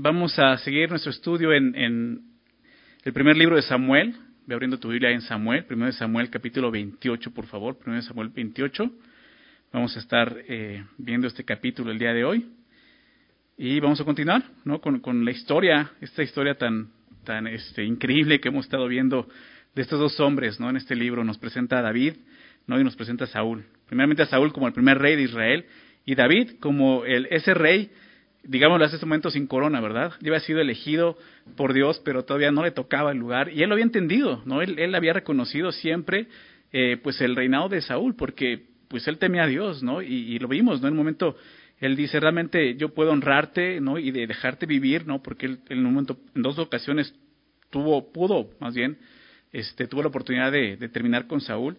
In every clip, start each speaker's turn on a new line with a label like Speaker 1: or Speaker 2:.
Speaker 1: vamos a seguir nuestro estudio en, el primer libro de Samuel. Ve abriendo tu Biblia en Samuel, primero de Samuel capítulo 28, por favor, primero Samuel 28. Vamos a estar eh, viendo este capítulo el día de hoy. Y vamos a continuar ¿no? con, con la historia, esta historia tan, tan este, increíble que hemos estado viendo de estos dos hombres ¿no? en este libro. Nos presenta a David ¿no? y nos presenta a Saúl. Primeramente a Saúl como el primer rey de Israel y David como el, ese rey digámoslo hace este momento sin corona, ¿verdad? Ya había sido elegido por Dios, pero todavía no le tocaba el lugar. Y él lo había entendido, ¿no? Él, él había reconocido siempre, eh, pues, el reinado de Saúl, porque, pues, él temía a Dios, ¿no? Y, lo vimos, ¿no? En un momento, él dice, realmente yo puedo honrarte, ¿no? Y de dejarte vivir, ¿no? Porque él, en un momento, en dos ocasiones, tuvo, pudo, más bien, este, tuvo la oportunidad de terminar con Saúl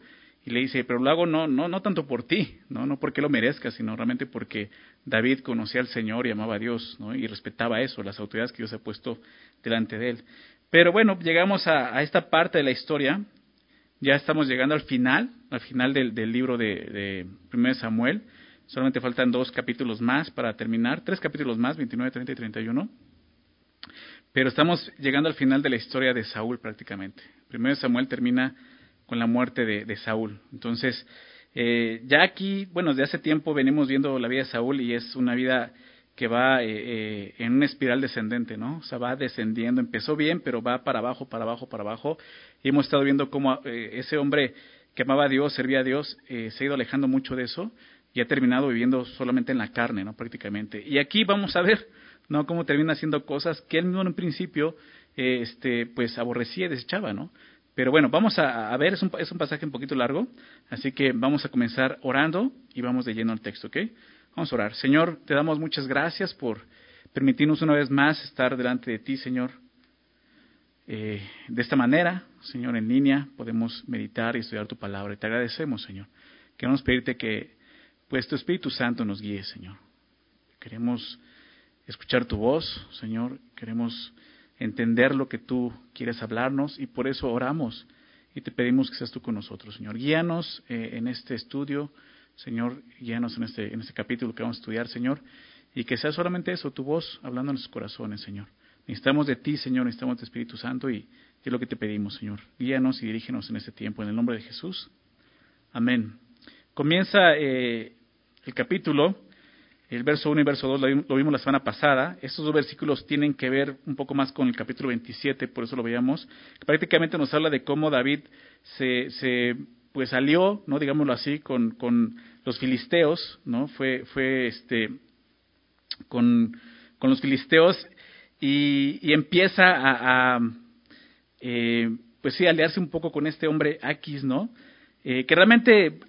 Speaker 1: y le dice, pero lo hago no, no, no tanto por ti, ¿no? no porque lo merezcas, sino realmente porque David conocía al Señor y amaba a Dios, ¿no? y respetaba eso, las autoridades que Dios ha puesto delante de él. Pero bueno, llegamos a, esta parte de la historia, ya estamos llegando al final, al final del, libro de, de 1 Samuel, solamente faltan dos capítulos más para terminar, tres capítulos más, 29, 30 y 31. Pero estamos llegando al final de la historia de Saúl prácticamente. 1 Samuel termina con la muerte de, Saúl. Entonces, eh, ya aquí, bueno, desde hace tiempo venimos viendo la vida de Saúl y es una vida que va eh, eh, en una espiral descendente, ¿no? O sea, va descendiendo. Empezó bien, pero va para abajo, para abajo, para abajo. Y hemos estado viendo cómo ese hombre que amaba a Dios, servía a Dios, se ha ido alejando mucho de eso y ha terminado viviendo solamente en la carne, ¿no? Prácticamente. Y aquí vamos a ver, ¿no? Cómo termina haciendo cosas que él mismo en principio, este, pues aborrecía y desechaba, ¿no? Pero bueno, vamos a, ver, es un, es un, pasaje un poquito largo, así que vamos a comenzar orando y vamos de lleno al texto, ¿ok? Vamos a orar. Señor, te damos muchas gracias por permitirnos una vez más estar delante de ti, Señor. Eh, de esta manera, Señor, en línea, podemos meditar y estudiar tu palabra. Y te agradecemos, Señor. Queremos pedirte que, pues, tu Espíritu Santo nos guíe, Señor. Queremos escuchar tu voz, Señor. Queremos entender lo que tú quieres hablarnos y por eso oramos y te pedimos que seas tú con nosotros, Señor. Guíanos eh, en este estudio, Señor, guíanos en este, en este capítulo que vamos a estudiar, Señor, y que sea solamente eso, tu voz hablando en nuestros corazones, Señor. Necesitamos de ti, Señor, necesitamos de Espíritu Santo y es lo que te pedimos, Señor. Guíanos y dirígenos en este tiempo, en el nombre de Jesús. Amén. Comienza eh, el capítulo el verso 1 y verso 2 lo vimos la semana pasada. Estos dos versículos tienen que ver un poco más con el capítulo 27, por eso lo veíamos. Prácticamente nos habla de cómo David se, se pues salió, no digámoslo así, con, con los filisteos, ¿no? Fue, fue este, con, con los filisteos y, empieza a, a eh, pues sí, aliarse un poco con este hombre Aquis, ¿no? Eh, que realmente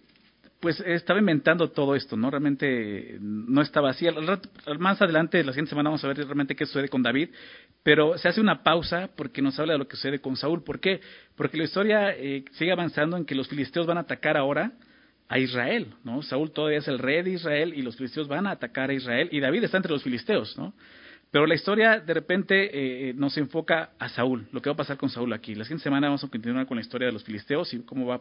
Speaker 1: pues estaba inventando todo esto, ¿no? Realmente no estaba así. Más adelante, la siguiente semana, vamos a ver realmente qué sucede con David, pero se hace una pausa porque nos habla de lo que sucede con Saúl. ¿Por qué? Porque la historia eh, sigue avanzando en que los filisteos van a atacar ahora a Israel, ¿no? Saúl todavía es el rey de Israel y los filisteos van a atacar a Israel y David está entre los filisteos, ¿no? Pero la historia de repente eh, nos enfoca a Saúl, lo que va a pasar con Saúl aquí. La siguiente semana vamos a continuar con la historia de los filisteos y cómo va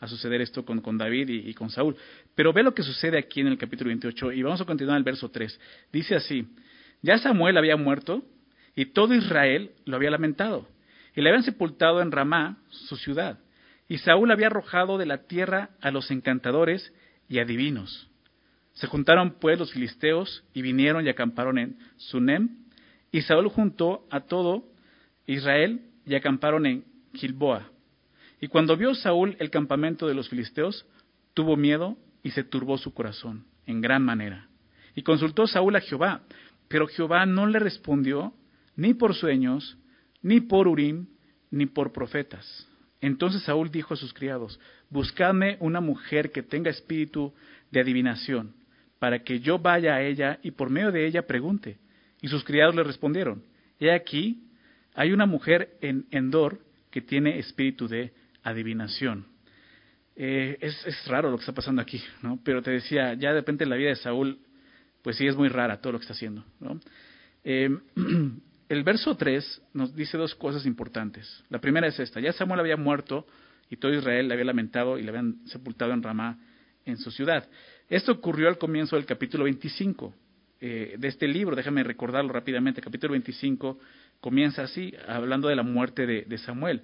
Speaker 1: a suceder esto con, David y, con Saúl. Pero ve lo que sucede aquí en el capítulo 28 y vamos a continuar en el verso 3. Dice así, ya Samuel había muerto y todo Israel lo había lamentado y le habían sepultado en Ramá, su ciudad. Y Saúl había arrojado de la tierra a los encantadores y adivinos. Se juntaron pues los filisteos y vinieron y acamparon en Sunem, y Saúl juntó a todo Israel y acamparon en Gilboa. Y cuando vio Saúl el campamento de los filisteos, tuvo miedo y se turbó su corazón en gran manera. Y consultó Saúl a Jehová, pero Jehová no le respondió ni por sueños, ni por Urim, ni por profetas. Entonces Saúl dijo a sus criados, Buscadme una mujer que tenga espíritu de adivinación, para que yo vaya a ella y por medio de ella pregunte. Y sus criados le respondieron, He aquí, hay una mujer en Endor que tiene espíritu de adivinación. Eh, es, es, raro lo que está pasando aquí, ¿no? Pero te decía, ya de repente la vida de Saúl, pues sí es muy rara todo lo que está haciendo, ¿no? Eh, el verso 3 nos dice dos cosas importantes. La primera es esta, ya Samuel había muerto y todo Israel le había lamentado y le habían sepultado en Ramá, en su ciudad. Esto ocurrió al comienzo del capítulo 25. eh, de este libro, déjame recordarlo rápidamente, capítulo 25, comienza así, hablando de la muerte de, de Samuel.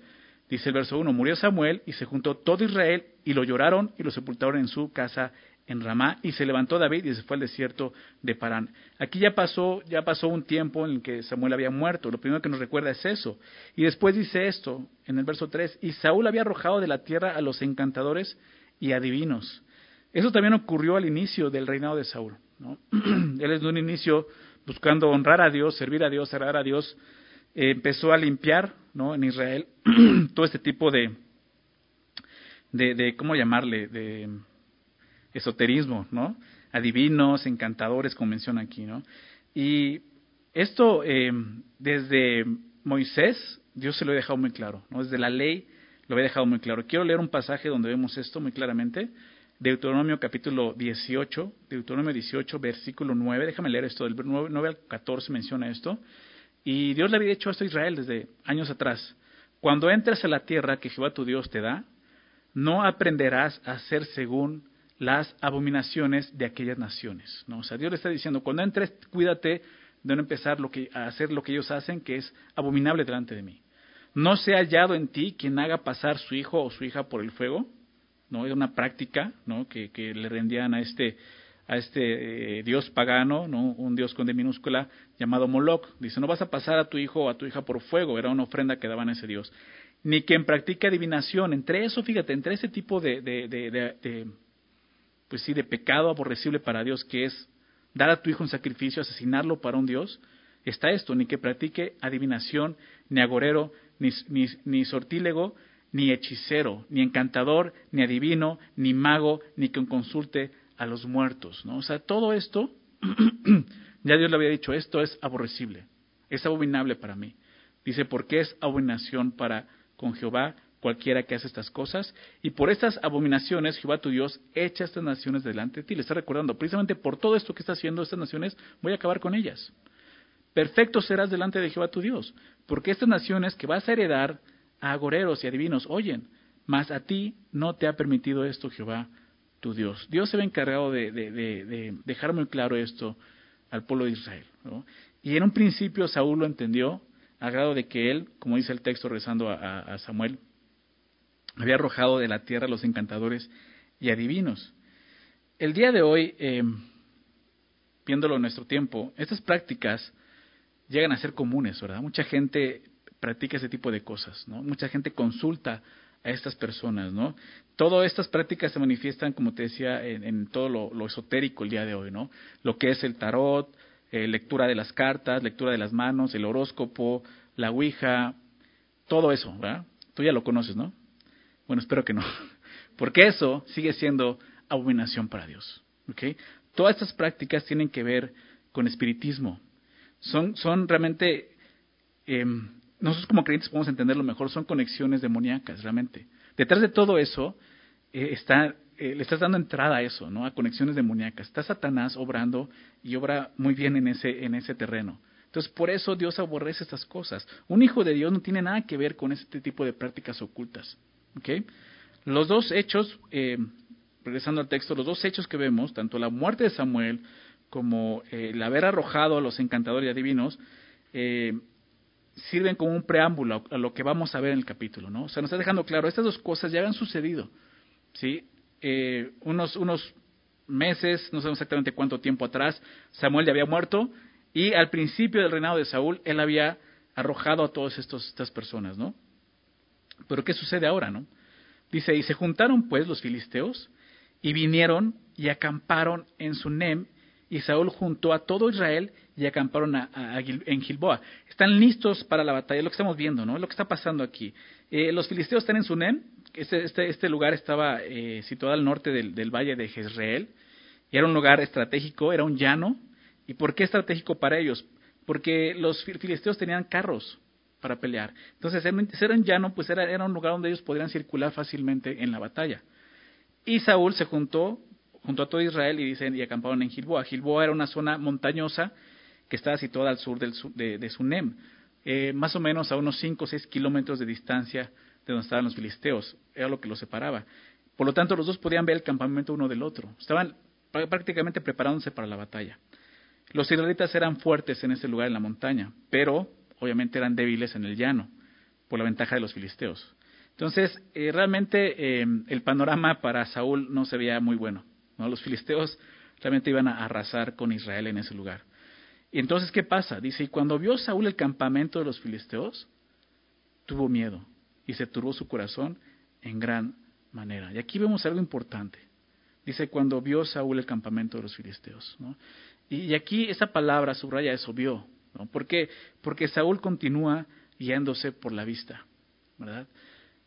Speaker 1: Dice el verso 1, murió Samuel y se juntó todo Israel y lo lloraron y lo sepultaron en su casa en Ramá y se levantó David y se fue al desierto de Parán. Aquí ya pasó, ya pasó un tiempo en el que Samuel había muerto. Lo primero que nos recuerda es eso. Y después dice esto en el verso 3, y Saúl había arrojado de la tierra a los encantadores y adivinos. Eso también ocurrió al inicio del reinado de Saúl. ¿no? Él es de un inicio buscando honrar a Dios, servir a Dios, servir a Dios, eh, empezó a limpiar ¿no? en Israel todo este tipo de, de, de, ¿cómo llamarle? De esoterismo, ¿no? Adivinos, encantadores, como menciona aquí, ¿no? Y esto, eh, desde Moisés, Dios se lo ha dejado muy claro, ¿no? Desde la ley lo había dejado muy claro. Quiero leer un pasaje donde vemos esto muy claramente. Deuteronomio capítulo 18, Deuteronomio 18, versículo 9. Déjame leer esto, del 9 al 14 menciona esto. Y Dios le había dicho esto a Israel desde años atrás. Cuando entres a la tierra que Jehová tu Dios te da, no aprenderás a hacer según las abominaciones de aquellas naciones. ¿no? O sea, Dios le está diciendo, cuando entres, cuídate de no empezar a hacer lo que ellos hacen, que es abominable delante de mí. No se ha hallado en ti quien haga pasar su hijo o su hija por el fuego, ¿no? Era una práctica. Que, que le rendían a este, a este eh, dios pagano, ¿no? Un dios con D minúscula llamado Moloch. Dice, no vas a pasar a tu hijo o a tu hija por fuego, era una ofrenda que daban a ese dios. Ni quien practique adivinación. Entre eso, fíjate, entre ese tipo de, pues sí, de pecado aborrecible para Dios, que es dar a tu hijo un sacrificio, asesinarlo para un Dios, está esto, ni que practique adivinación, ni agorero, ni, ni, ni sortílego, ni hechicero, ni encantador, ni adivino, ni mago, ni quien consulte a los muertos. ¿no? O sea, todo esto, ya Dios le había dicho, esto es aborrecible, es abominable para mí. Dice, porque es abominación para con Jehová cualquiera que hace estas cosas, y por estas abominaciones Jehová tu Dios echa estas naciones delante de ti. Le está recordando, precisamente por todo esto que está haciendo estas naciones, voy a acabar con ellas. Perfecto serás delante de Jehová tu Dios, porque estas naciones que vas a heredar a agoreros y adivinos oyen, mas a ti no te ha permitido esto Jehová tu Dios. Dios se ve encargado de, de, de, dejar muy claro esto al pueblo de Israel. Y en un principio Saúl lo entendió, a grado de que él, como dice el texto rezando a, Samuel, había arrojado de la tierra a los encantadores y adivinos. El día de hoy, eh, viéndolo en nuestro tiempo, estas prácticas llegan a ser comunes, ¿verdad? Mucha gente practica ese tipo de cosas, ¿no? Mucha gente consulta a estas personas, ¿no? Todas estas prácticas se manifiestan, como te decía, en, todo lo, esotérico el día de hoy, ¿no? Lo que es el tarot, eh, lectura de las cartas, lectura de las manos, el horóscopo, la ouija, todo eso, ¿verdad? Tú ya lo conoces, ¿no? Bueno, espero que no. Porque eso sigue siendo abominación para Dios. ¿okay? Todas estas prácticas tienen que ver con espiritismo. Son, son realmente, eh, nosotros como creyentes podemos entenderlo mejor, son conexiones demoníacas, realmente. Detrás de todo eso eh, está, eh, le estás dando entrada a eso, ¿no? A conexiones demoníacas. Está Satanás obrando y obra muy bien en ese, en ese terreno. Entonces, por eso Dios aborrece estas cosas. Un hijo de Dios no tiene nada que ver con este tipo de prácticas ocultas. Okay. Los dos hechos, eh, regresando al texto, los dos hechos que vemos, tanto la muerte de Samuel como eh, el haber arrojado a los encantadores y adivinos, eh, sirven como un preámbulo a lo que vamos a ver en el capítulo, ¿no? O sea, nos está dejando claro, estas dos cosas ya habían sucedido, ¿sí? Eh, unos, unos meses, no sé exactamente cuánto tiempo atrás, Samuel ya había muerto y al principio del reinado de Saúl, él había arrojado a todas estas personas, ¿no? Pero ¿qué sucede ahora, no? Dice, y se juntaron pues los filisteos y vinieron y acamparon en Sunem y Saúl juntó a todo Israel y acamparon a, en Gilboa. Están listos para la batalla, lo que estamos viendo, ¿no? Lo que está pasando aquí. Eh, los filisteos están en Sunem, este, este, este lugar estaba eh, situado al norte del, valle de Jezreel, y era un lugar estratégico, era un llano. ¿Y por qué estratégico para ellos? Porque los filisteos tenían carros, para pelear. Entonces, ser en llano, pues era, era un lugar donde ellos podrían circular fácilmente en la batalla. Y Saúl se juntó, junto a todo Israel y dicen, y acamparon en Gilboa. Gilboa era una zona montañosa que estaba situada al sur del, de, de Sunem, eh, más o menos a unos 5 o 6 kilómetros de distancia de donde estaban los filisteos, era lo que los separaba. Por lo tanto, los dos podían ver el campamento uno del otro, estaban prácticamente preparándose para la batalla. Los israelitas eran fuertes en ese lugar en la montaña, pero obviamente eran débiles en el llano, por la ventaja de los filisteos. Entonces, eh, realmente eh, el panorama para Saúl no se veía muy bueno. Los filisteos realmente iban a arrasar con Israel en ese lugar. Y entonces, ¿qué pasa? Dice, y cuando vio Saúl el campamento de los filisteos, tuvo miedo y se turbó su corazón en gran manera. Y aquí vemos algo importante. Dice, cuando vio Saúl el campamento de los filisteos. Y, aquí esa palabra subraya eso, vio. ¿no? ¿Por qué? Porque Saúl continúa guiándose por la vista. ¿verdad?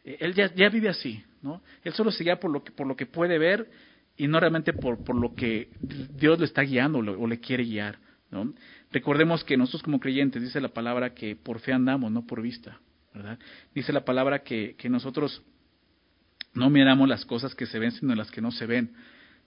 Speaker 1: Eh, él ya, ya, vive así. ¿no? Él solo se guía por lo que, por lo que puede ver y no realmente por, por lo que Dios le está guiando o le quiere guiar. ¿no? Recordemos que nosotros como creyentes dice la palabra que por fe andamos, no por vista, ¿verdad? Dice la palabra que, que nosotros no miramos las cosas que se ven, sino las que no se ven,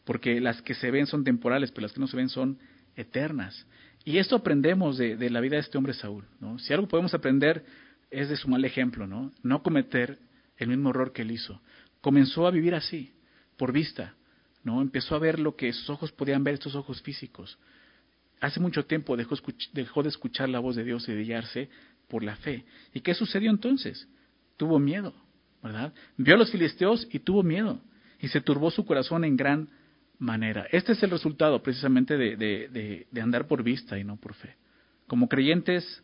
Speaker 1: porque las que se ven son temporales, pero las que no se ven son eternas. Y esto aprendemos de, de la vida de este hombre Saúl, ¿no? Si algo podemos aprender es de su mal ejemplo, ¿no? No cometer el mismo error que él hizo. Comenzó a vivir así, por vista, ¿no? Empezó a ver lo que sus ojos podían ver, estos ojos físicos hace mucho tiempo dejó, dejó, de escuchar la voz de Dios y de guiarse por la fe. ¿Y qué sucedió entonces? Tuvo miedo, ¿verdad? Vio a los filisteos y tuvo miedo. Y se turbó su corazón en gran manera. Este es el resultado precisamente de, de, de, andar por vista y no por fe. Como creyentes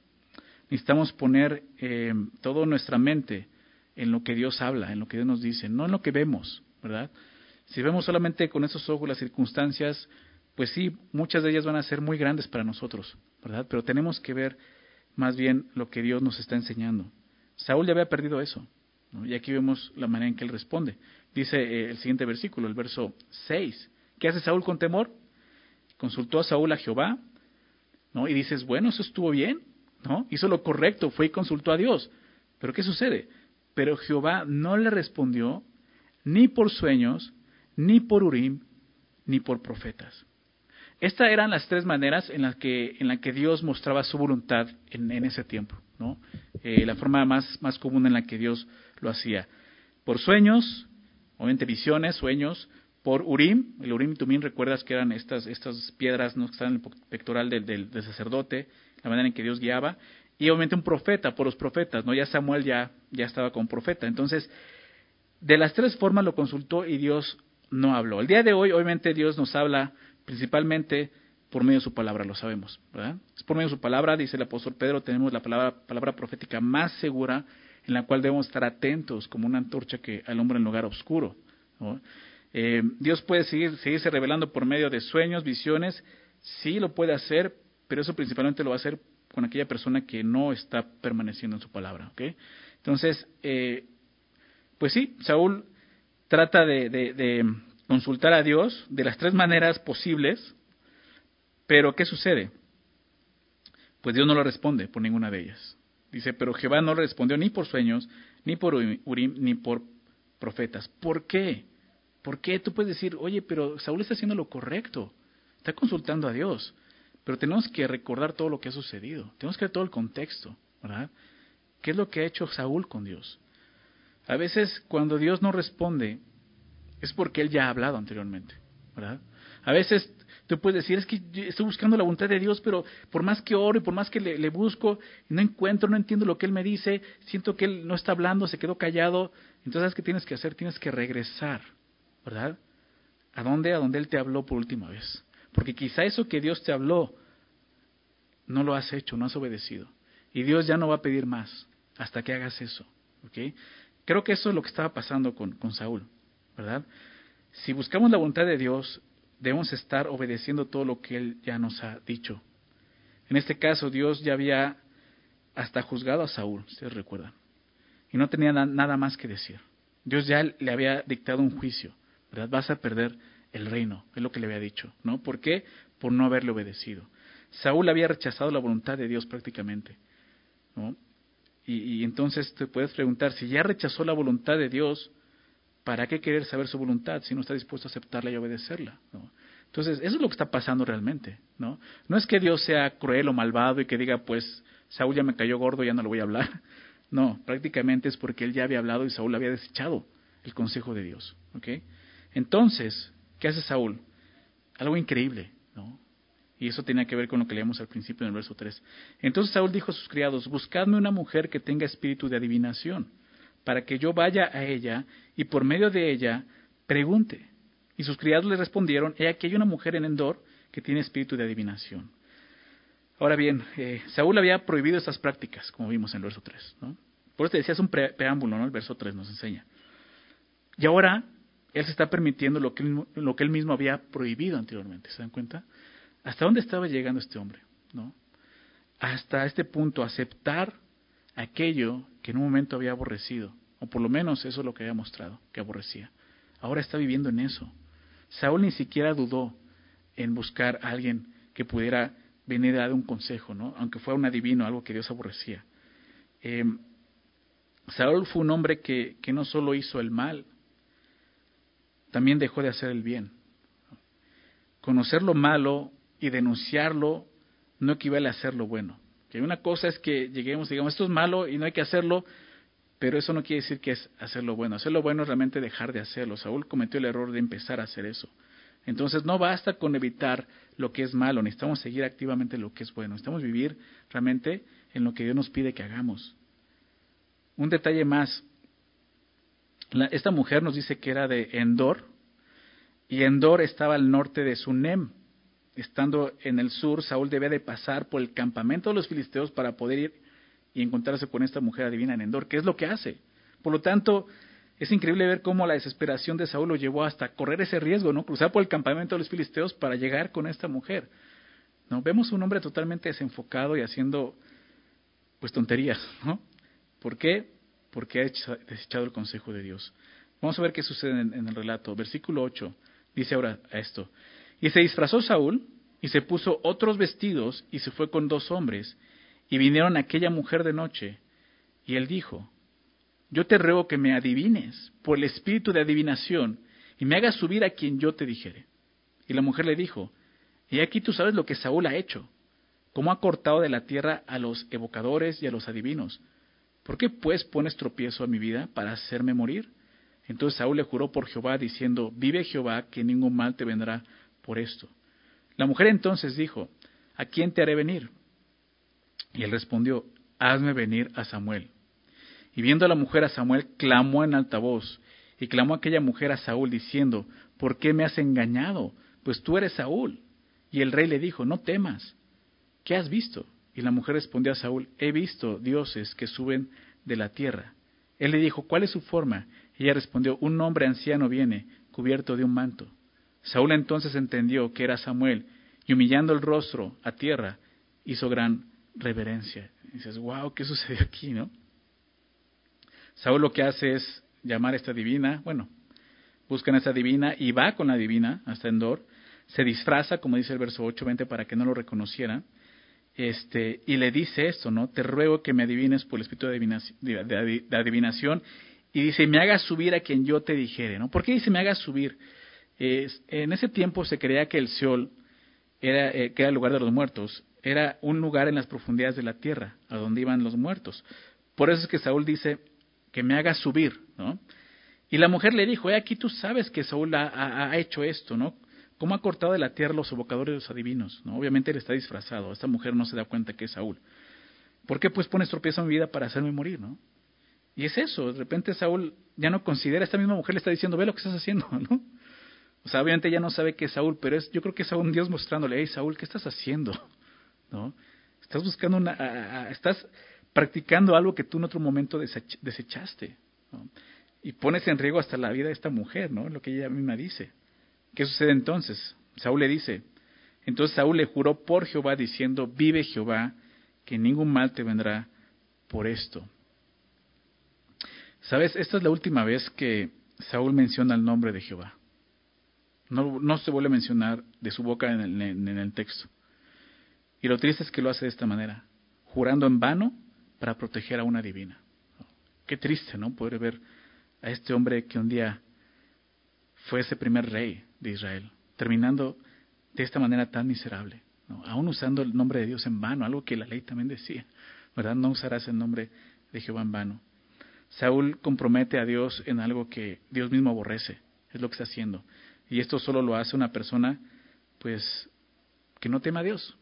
Speaker 1: necesitamos poner eh, toda nuestra mente en lo que Dios habla, en lo que Dios nos dice, no en lo que vemos, ¿verdad? Si vemos solamente con esos ojos las circunstancias, pues sí, muchas de ellas van a ser muy grandes para nosotros, ¿verdad? Pero tenemos que ver más bien lo que Dios nos está enseñando. Saúl ya había perdido eso, y aquí vemos la manera en que él responde. Dice eh, el siguiente versículo, el verso 6. ¿Qué hace Saúl con temor? Consultó a Saúl a Jehová, ¿no? Y dices, bueno, eso estuvo bien, ¿no? Hizo lo correcto, fue y consultó a Dios. Pero ¿qué sucede? Pero Jehová no le respondió ni por sueños, ni por Urim, ni por profetas. Estas eran las tres maneras en las que, en la que Dios mostraba su voluntad en, ese tiempo, ¿no? Eh, la forma más, más común en la que Dios lo hacía. Por sueños, obviamente visiones, sueños, por Urim, el Urim y Tumim, recuerdas que eran estas, estas piedras ¿no? que estaban en el pectoral del, del, del, sacerdote, la manera en que Dios guiaba, y obviamente un profeta, por los profetas, ¿no? Ya Samuel ya, ya estaba como profeta. Entonces, de las tres formas lo consultó y Dios no habló. El día de hoy, obviamente, Dios nos habla principalmente por medio de su palabra, lo sabemos, ¿verdad? Es por medio de su palabra, dice el apóstol Pedro, tenemos la palabra, palabra profética más segura en la cual debemos estar atentos como una antorcha que alumbra en lugar oscuro. Eh, Dios puede seguir, seguirse revelando por medio de sueños, visiones, sí lo puede hacer, pero eso principalmente lo va a hacer con aquella persona que no está permaneciendo en su palabra. ¿ok? Entonces, eh, pues sí, Saúl trata de, consultar a Dios de las tres maneras posibles, pero ¿qué sucede? Pues Dios no lo responde por ninguna de ellas. Dice, pero Jehová no respondió ni por sueños, ni por Urim, ni por profetas. ¿Por qué? ¿Por qué? Tú puedes decir, oye, pero Saúl está haciendo lo correcto, está consultando a Dios, pero tenemos que recordar todo lo que ha sucedido, tenemos que ver todo el contexto, ¿verdad? ¿Qué es lo que ha hecho Saúl con Dios? A veces cuando Dios no responde, es porque Él ya ha hablado anteriormente, ¿verdad? A veces tú puedes decir, es que estoy buscando la voluntad de Dios, pero por más que oro y por más que le, busco, no encuentro, no entiendo lo que Él me dice, siento que Él no está hablando, se quedó callado. Entonces, ¿sabes qué tienes que hacer? Tienes que regresar, ¿verdad? ¿A dónde? A donde Él te habló por última vez. Porque quizá eso que Dios te habló, no lo has hecho, no has obedecido. Y Dios ya no va a pedir más hasta que hagas eso. ¿ok? Creo que eso es lo que estaba pasando con, con Saúl. ¿verdad? Si buscamos la voluntad de Dios, debemos estar obedeciendo todo lo que Él ya nos ha dicho. En este caso, Dios ya había hasta juzgado a Saúl, ustedes recuerdan, y no tenía nada más que decir. Dios ya le había dictado un juicio, ¿verdad? Vas a perder el reino, es lo que le había dicho, ¿no? ¿Por qué? Por no haberle obedecido. Saúl había rechazado la voluntad de Dios prácticamente, ¿no? Y, entonces te puedes preguntar, si ya rechazó la voluntad de Dios, ¿para qué querer saber su voluntad si no está dispuesto a aceptarla y obedecerla? ¿no? Entonces, eso es lo que está pasando realmente, ¿no? No es que Dios sea cruel o malvado y que diga, pues, Saúl ya me cayó gordo, ya no lo voy a hablar. No, prácticamente es porque él ya había hablado y Saúl había desechado el consejo de Dios, ¿ok? Entonces, ¿qué hace Saúl? Algo increíble, ¿no? Y eso tenía que ver con lo que leíamos al principio en el verso 3. Entonces Saúl dijo a sus criados, buscadme una mujer que tenga espíritu de adivinación, para que yo vaya a ella y por medio de ella pregunte. Y sus criados le respondieron, he aquí hay una mujer en Endor que tiene espíritu de adivinación. Ahora bien, eh, Saúl había prohibido estas prácticas, como vimos en el verso 3. ¿no? Por eso te decía, un preámbulo, ¿no? El verso 3 nos enseña. Y ahora él se está permitiendo lo que, lo que él mismo había prohibido anteriormente. ¿Se dan cuenta? ¿Hasta dónde estaba llegando este hombre? ¿No? Hasta este punto, aceptar aquello que en un momento había aborrecido, o por lo menos eso es lo que había mostrado, que aborrecía. Ahora está viviendo en eso. Saúl ni siquiera dudó en buscar a alguien que pudiera venir a dar un consejo, ¿no? aunque fuera un adivino, algo que Dios aborrecía. Eh, Saúl fue un hombre que, que no solo hizo el mal, también dejó de hacer el bien. Conocer lo malo y denunciarlo no equivale a hacer lo bueno. Que una cosa es que lleguemos, digamos, esto es malo y no hay que hacerlo, pero eso no quiere decir que es hacer lo bueno. Hacer lo bueno es realmente dejar de hacerlo. Saúl cometió el error de empezar a hacer eso. Entonces no basta con evitar lo que es malo, necesitamos seguir activamente lo que es bueno. Necesitamos vivir realmente en lo que Dios nos pide que hagamos. Un detalle más. esta mujer nos dice que era de Endor, y Endor estaba al norte de Sunem estando en el sur, Saúl debe de pasar por el campamento de los filisteos para poder ir y encontrarse con esta mujer adivina en Endor, que es lo que hace. Por lo tanto, es increíble ver cómo la desesperación de Saúl lo llevó hasta correr ese riesgo, ¿no? Cruzar por el campamento de los filisteos para llegar con esta mujer. ¿No? Vemos un hombre totalmente desenfocado y haciendo pues tonterías, ¿no? ¿Por qué? Porque ha desechado el consejo de Dios. Vamos a ver qué sucede en, en el relato. Versículo 8 dice ahora esto. Y se disfrazó Saúl y se puso otros vestidos y se fue con dos hombres y vinieron a aquella mujer de noche. Y él dijo, yo te ruego que me adivines por el espíritu de adivinación y me hagas subir a quien yo te dijere. Y la mujer le dijo, y aquí tú sabes lo que Saúl ha hecho, cómo ha cortado de la tierra a los evocadores y a los adivinos. ¿Por qué pues pones tropiezo a mi vida para hacerme morir? Entonces Saúl le juró por Jehová, diciendo, vive Jehová, que ningún mal te vendrá por esto. La mujer entonces dijo, ¿a quién te haré venir? Y él respondió, hazme venir a Samuel. Y viendo a la mujer a Samuel, clamó en alta voz, y clamó aquella mujer a Saúl, diciendo, ¿por qué me has engañado? Pues tú eres Saúl. Y el rey le dijo, no temas, ¿qué has visto? Y la mujer respondió a Saúl, he visto dioses que suben de la tierra. Él le dijo, ¿cuál es su forma? Y ella respondió, un hombre anciano viene, cubierto de un manto. Saúl entonces entendió que era Samuel y humillando el rostro a tierra hizo gran reverencia. Y dices, wow, ¿qué sucedió aquí, no? Saúl lo que hace es llamar a esta divina, bueno, buscan a esta divina y va con la divina hasta Endor, se disfraza, como dice el verso 8, 20, para que no lo reconociera, este, y le dice esto, ¿no? Te ruego que me adivines por el espíritu de adivinación, y dice, me hagas subir a quien yo te dijere, ¿no? ¿Por qué dice me hagas subir? En ese tiempo se creía que el Seol, era, eh, que era el lugar de los muertos, era un lugar en las profundidades de la tierra, a donde iban los muertos. Por eso es que Saúl dice que me haga subir, ¿no? Y la mujer le dijo, aquí tú sabes que Saúl ha, hecho esto, ¿no? ¿Cómo ha cortado de la tierra los evocadores de los adivinos? ¿no? Obviamente él está disfrazado, esta mujer no se da cuenta que es Saúl. ¿Por qué pues pones tropiezo en mi vida para hacerme morir, no? Y es eso, de repente Saúl ya no considera, esta misma mujer le está diciendo, ve lo que estás haciendo, ¿no? O sea, obviamente ya no sabe que es Saúl, pero es, yo creo que es un Dios mostrándole, hey Saúl, ¿qué estás haciendo? ¿No? Estás buscando una, estás practicando algo que tú en otro momento desechaste. Y pones en riesgo hasta la vida de esta mujer, ¿no? Lo que ella misma dice. ¿Qué sucede entonces? Saúl le dice, entonces Saúl le juró por Jehová diciendo, vive Jehová, que ningún mal te vendrá por esto. ¿Sabes? Esta es la última vez que Saúl menciona el nombre de Jehová. No, no se vuelve a mencionar de su boca en el, en el texto. Y lo triste es que lo hace de esta manera, jurando en vano para proteger a una divina. Qué triste, ¿no? Poder ver a este hombre que un día fue ese primer rey de Israel, terminando de esta manera tan miserable, ¿no? aún usando el nombre de Dios en vano, algo que la ley también decía, ¿verdad? No usarás el nombre de Jehová en vano. Saúl compromete a Dios en algo que Dios mismo aborrece, es lo que está haciendo. Y esto solo lo hace una persona, pues, que no teme a Dios,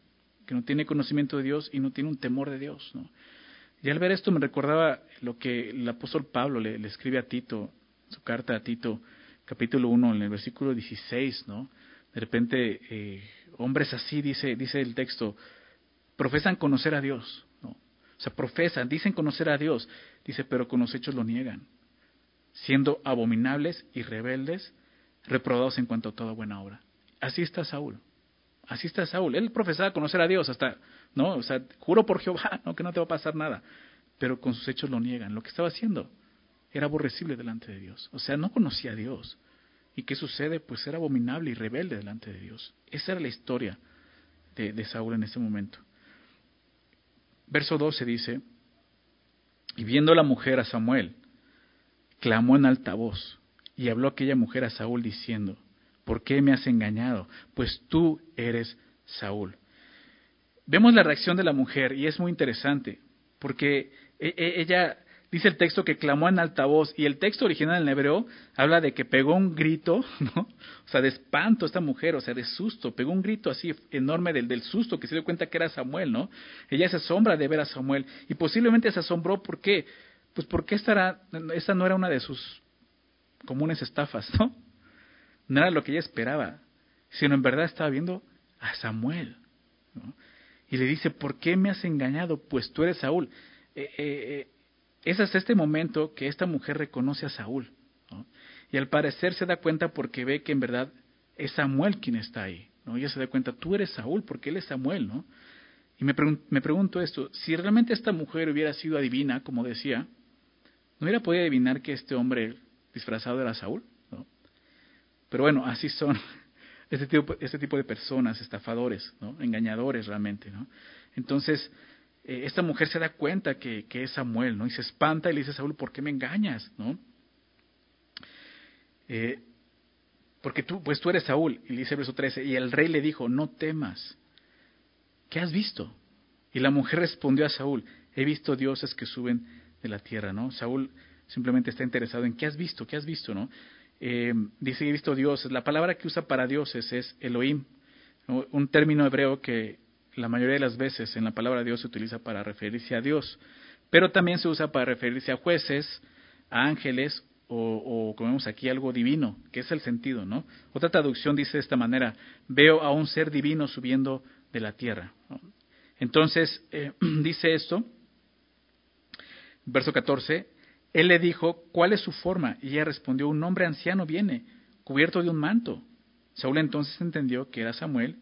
Speaker 1: que no tiene conocimiento de Dios y no tiene un temor de Dios. ¿no? Y al ver esto me recordaba lo que el apóstol Pablo le, escribe a Tito, su carta a Tito, capítulo 1, en el versículo 16, ¿no? De repente, eh, hombres así, dice, dice el texto, profesan conocer a Dios, ¿no? O sea, profesan, dicen conocer a Dios, dice, pero con los hechos lo niegan, siendo abominables y rebeldes, reprobados en cuanto a toda buena obra. Así está Saúl. Así está Saúl. Él profesaba conocer a Dios hasta, ¿no? O sea, juro por Jehová, ¿no? Que no te va a pasar nada. Pero con sus hechos lo niegan. Lo que estaba haciendo era aborrecible delante de Dios. O sea, no conocía a Dios. ¿Y qué sucede? Pues era abominable y rebelde delante de Dios. Esa era la historia de, de Saúl en ese momento. Verso 12 dice, y viendo la mujer a Samuel, clamó en alta voz, y habló aquella mujer a Saúl diciendo, ¿por qué me has engañado? Pues tú eres Saúl. Vemos la reacción de la mujer y es muy interesante, porque e, e, ella dice el texto que clamó en alta voz y el texto original en hebreo habla de que pegó un grito, ¿no? O sea, de espanto esta mujer, o sea, de susto, pegó un grito así enorme del, del susto, que se dio cuenta que era Samuel, ¿no? Ella se asombra de ver a Samuel y posiblemente se asombró, ¿por qué? Pues porque esta, esta no era una de sus comunes estafas, ¿no? No era lo que ella esperaba, sino en verdad estaba viendo a Samuel. Y le dice, ¿por qué me has engañado? Pues tú eres Saúl. Eh, eh, eh, es hasta este momento que esta mujer reconoce a Saúl. Y al parecer se da cuenta porque ve que en verdad es Samuel quien está ahí. ¿no? Ella se da cuenta, tú eres Saúl, porque él es Samuel, ¿no? Y me, me pregunto esto, si realmente esta mujer hubiera sido adivina, como decía, ¿no hubiera podido adivinar que este hombre disfrazado era Saúl? Pero bueno, así son este tipo, este tipo de personas, estafadores, ¿no? engañadores realmente. ¿no? Entonces, eh, esta mujer se da cuenta que, que, es Samuel, ¿no? Y se espanta y le dice a Saúl, ¿por qué me engañas? ¿no? Eh, porque tú, pues tú eres Saúl, y le dice el verso 13, y el rey le dijo, no temas, ¿qué has visto? Y la mujer respondió a Saúl, he visto dioses que suben de la tierra, ¿no? Saúl simplemente está interesado en qué has visto, qué has visto, ¿no? eh, dice he visto dioses. La palabra que usa para dioses es Elohim, un término hebreo que la mayoría de las veces en la palabra Dios se utiliza para referirse a Dios, pero también se usa para referirse a jueces, a ángeles o, como vemos aquí, algo divino, que es el sentido, ¿no? Otra traducción dice de esta manera, veo a un ser divino subiendo de la tierra. Entonces, eh, dice esto, verso 14, él le dijo, ¿cuál es su forma? Y ella respondió, un hombre anciano viene, cubierto de un manto. Saúl entonces entendió que era Samuel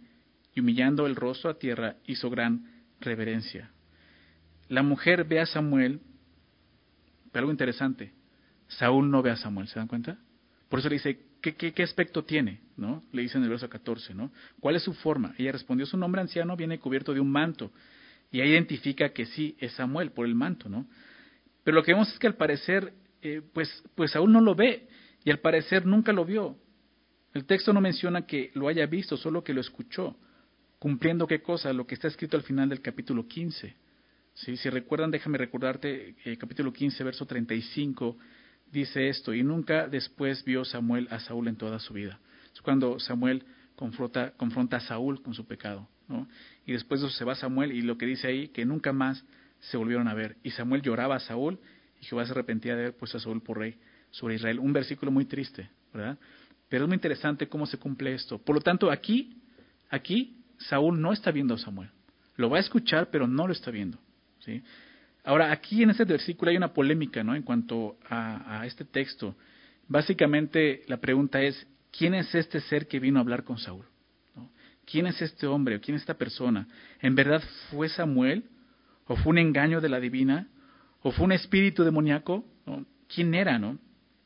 Speaker 1: y humillando el rostro a tierra hizo gran reverencia. La mujer ve a Samuel, pero algo interesante, Saúl no ve a Samuel, ¿se dan cuenta? Por eso le dice, ¿qué, aspecto tiene? ¿no? Le dice en el verso 14, ¿no? ¿Cuál es su forma? Ella respondió, es un hombre anciano, viene cubierto de un manto. Y ahí identifica que sí, es Samuel por el manto, ¿no? Pero lo que vemos es que al parecer, eh, pues, pues Saúl no lo ve y al parecer nunca lo vio. El texto no menciona que lo haya visto, solo que lo escuchó, cumpliendo qué cosa, lo que está escrito al final del capítulo 15. ¿Sí? Si recuerdan, déjame recordarte, eh, capítulo 15, verso 35, dice esto, y nunca después vio Samuel a Saúl en toda su vida. Es cuando Samuel confronta, confronta a Saúl con su pecado. ¿no? Y después de eso se va Samuel y lo que dice ahí, que nunca más se volvieron a ver. Y Samuel lloraba a Saúl y Jehová se arrepentía de haber puesto a Saúl por rey sobre Israel. Un versículo muy triste, ¿verdad? Pero es muy interesante cómo se cumple esto. Por lo tanto, aquí, aquí, Saúl no está viendo a Samuel. Lo va a escuchar, pero no lo está viendo. ¿sí? Ahora, aquí en este versículo hay una polémica, ¿no? En cuanto a, este texto. Básicamente, la pregunta es, ¿quién es este ser que vino a hablar con Saúl? ¿Quién es este hombre quién es esta persona? ¿En verdad fue Samuel ¿O fue un engaño de la divina? ¿O fue un espíritu demoníaco? ¿Quién era, no?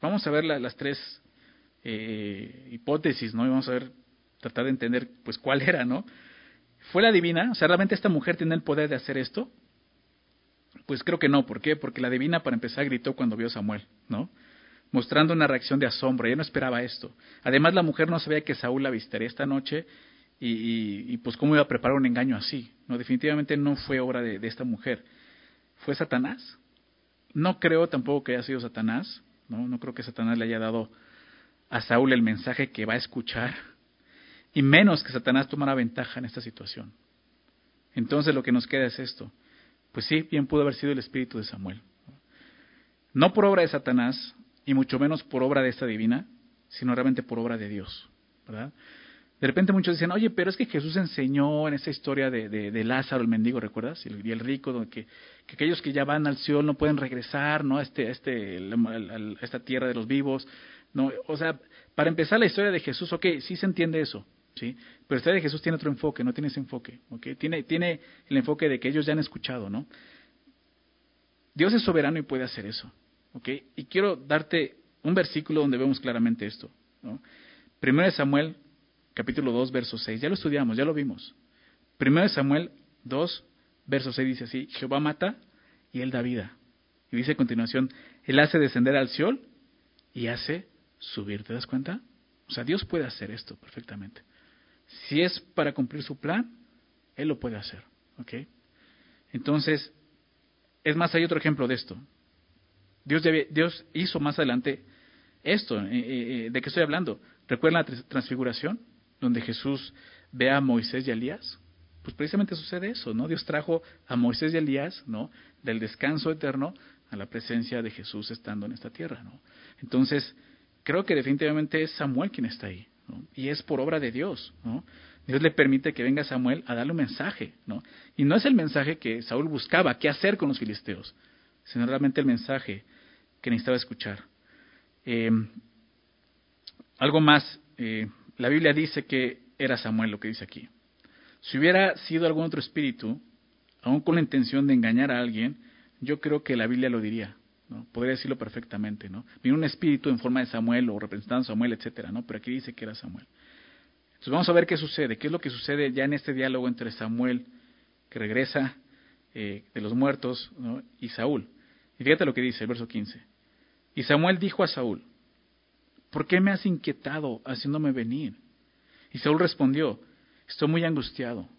Speaker 1: Vamos a ver las tres eh, hipótesis, ¿no? Y vamos a ver, tratar de entender, pues, cuál era, ¿no? ¿Fue la divina? O sea, ¿realmente esta mujer tiene el poder de hacer esto? Pues creo que no. ¿Por qué? Porque la divina, para empezar, gritó cuando vio a Samuel, ¿no? Mostrando una reacción de asombro. Ella no esperaba esto. Además, la mujer no sabía que Saúl la visitaría esta noche y, pues cómo iba a preparar un engaño así. No, definitivamente no fue obra de, esta mujer. ¿Fue Satanás? No creo tampoco que haya sido Satanás. No, no creo que Satanás le haya dado a Saúl el mensaje que va a escuchar. y menos que Satanás tomara ventaja en esta situación. Entonces lo que nos queda es esto. Pues sí, bien pudo haber sido el espíritu de Samuel. No por obra de Satanás, y mucho menos por obra de esta divina, sino realmente por obra de Dios. ¿verdad? De repente muchos dicen, oye, pero es que Jesús enseñó en esa historia de, de, Lázaro, el mendigo, ¿recuerdas? Y el, rico, donde que, que, aquellos que ya van al cielo no pueden regresar, ¿no? A, este, este, esta tierra de los vivos, ¿no? O sea, para empezar la historia de Jesús, ok, sí se entiende eso, ¿sí? Pero la historia de Jesús tiene otro enfoque, no tiene ese enfoque, ¿ok? Tiene, tiene el enfoque de que ellos ya han escuchado, ¿no? Dios es soberano y puede hacer eso, ¿ok? Y quiero darte un versículo donde vemos claramente esto, ¿no? Primero de Samuel capítulo 2, verso 6. Ya lo estudiamos, ya lo vimos. Primero de Samuel 2, verso 6 dice así, Jehová mata y él da vida. Y dice a continuación, él hace descender al Seol y hace subir. ¿Te das cuenta? O sea, Dios puede hacer esto perfectamente. Si es para cumplir su plan, Él lo puede hacer. ¿Ok? Entonces, es más, hay otro ejemplo de esto. Dios, hizo más adelante esto. Eh, eh, eh, ¿De qué estoy hablando? ¿Recuerdan la transfiguración? Donde Jesús ve a Moisés y a Elías? Pues precisamente sucede eso, ¿no? Dios trajo a Moisés y a Elías, ¿no? Del descanso eterno a la presencia de Jesús estando en esta tierra, ¿no? Entonces, creo que definitivamente es Samuel quien está ahí, ¿no? Y es por obra de Dios, ¿no? Dios le permite que venga Samuel a darle un mensaje, ¿no? Y no es el mensaje que Saúl buscaba, qué hacer con los filisteos, sino realmente el mensaje que necesitaba escuchar. Eh, algo más, eh, la Biblia dice que era Samuel lo que dice aquí. Si hubiera sido algún otro espíritu, aún con la intención de engañar a alguien, yo creo que la Biblia lo diría. ¿no? Podría decirlo perfectamente, ¿no? Vino un espíritu en forma de Samuel o representando a Samuel, etcétera, ¿no? Pero aquí dice que era Samuel. Entonces vamos a ver qué sucede, qué es lo que sucede ya en este diálogo entre Samuel, que regresa eh, de los muertos, y Saúl. Y fíjate lo que dice el verso 15. Y Samuel dijo a Saúl, ¿por qué me has inquietado haciéndome venir? Y Saúl respondió, estoy muy angustiado,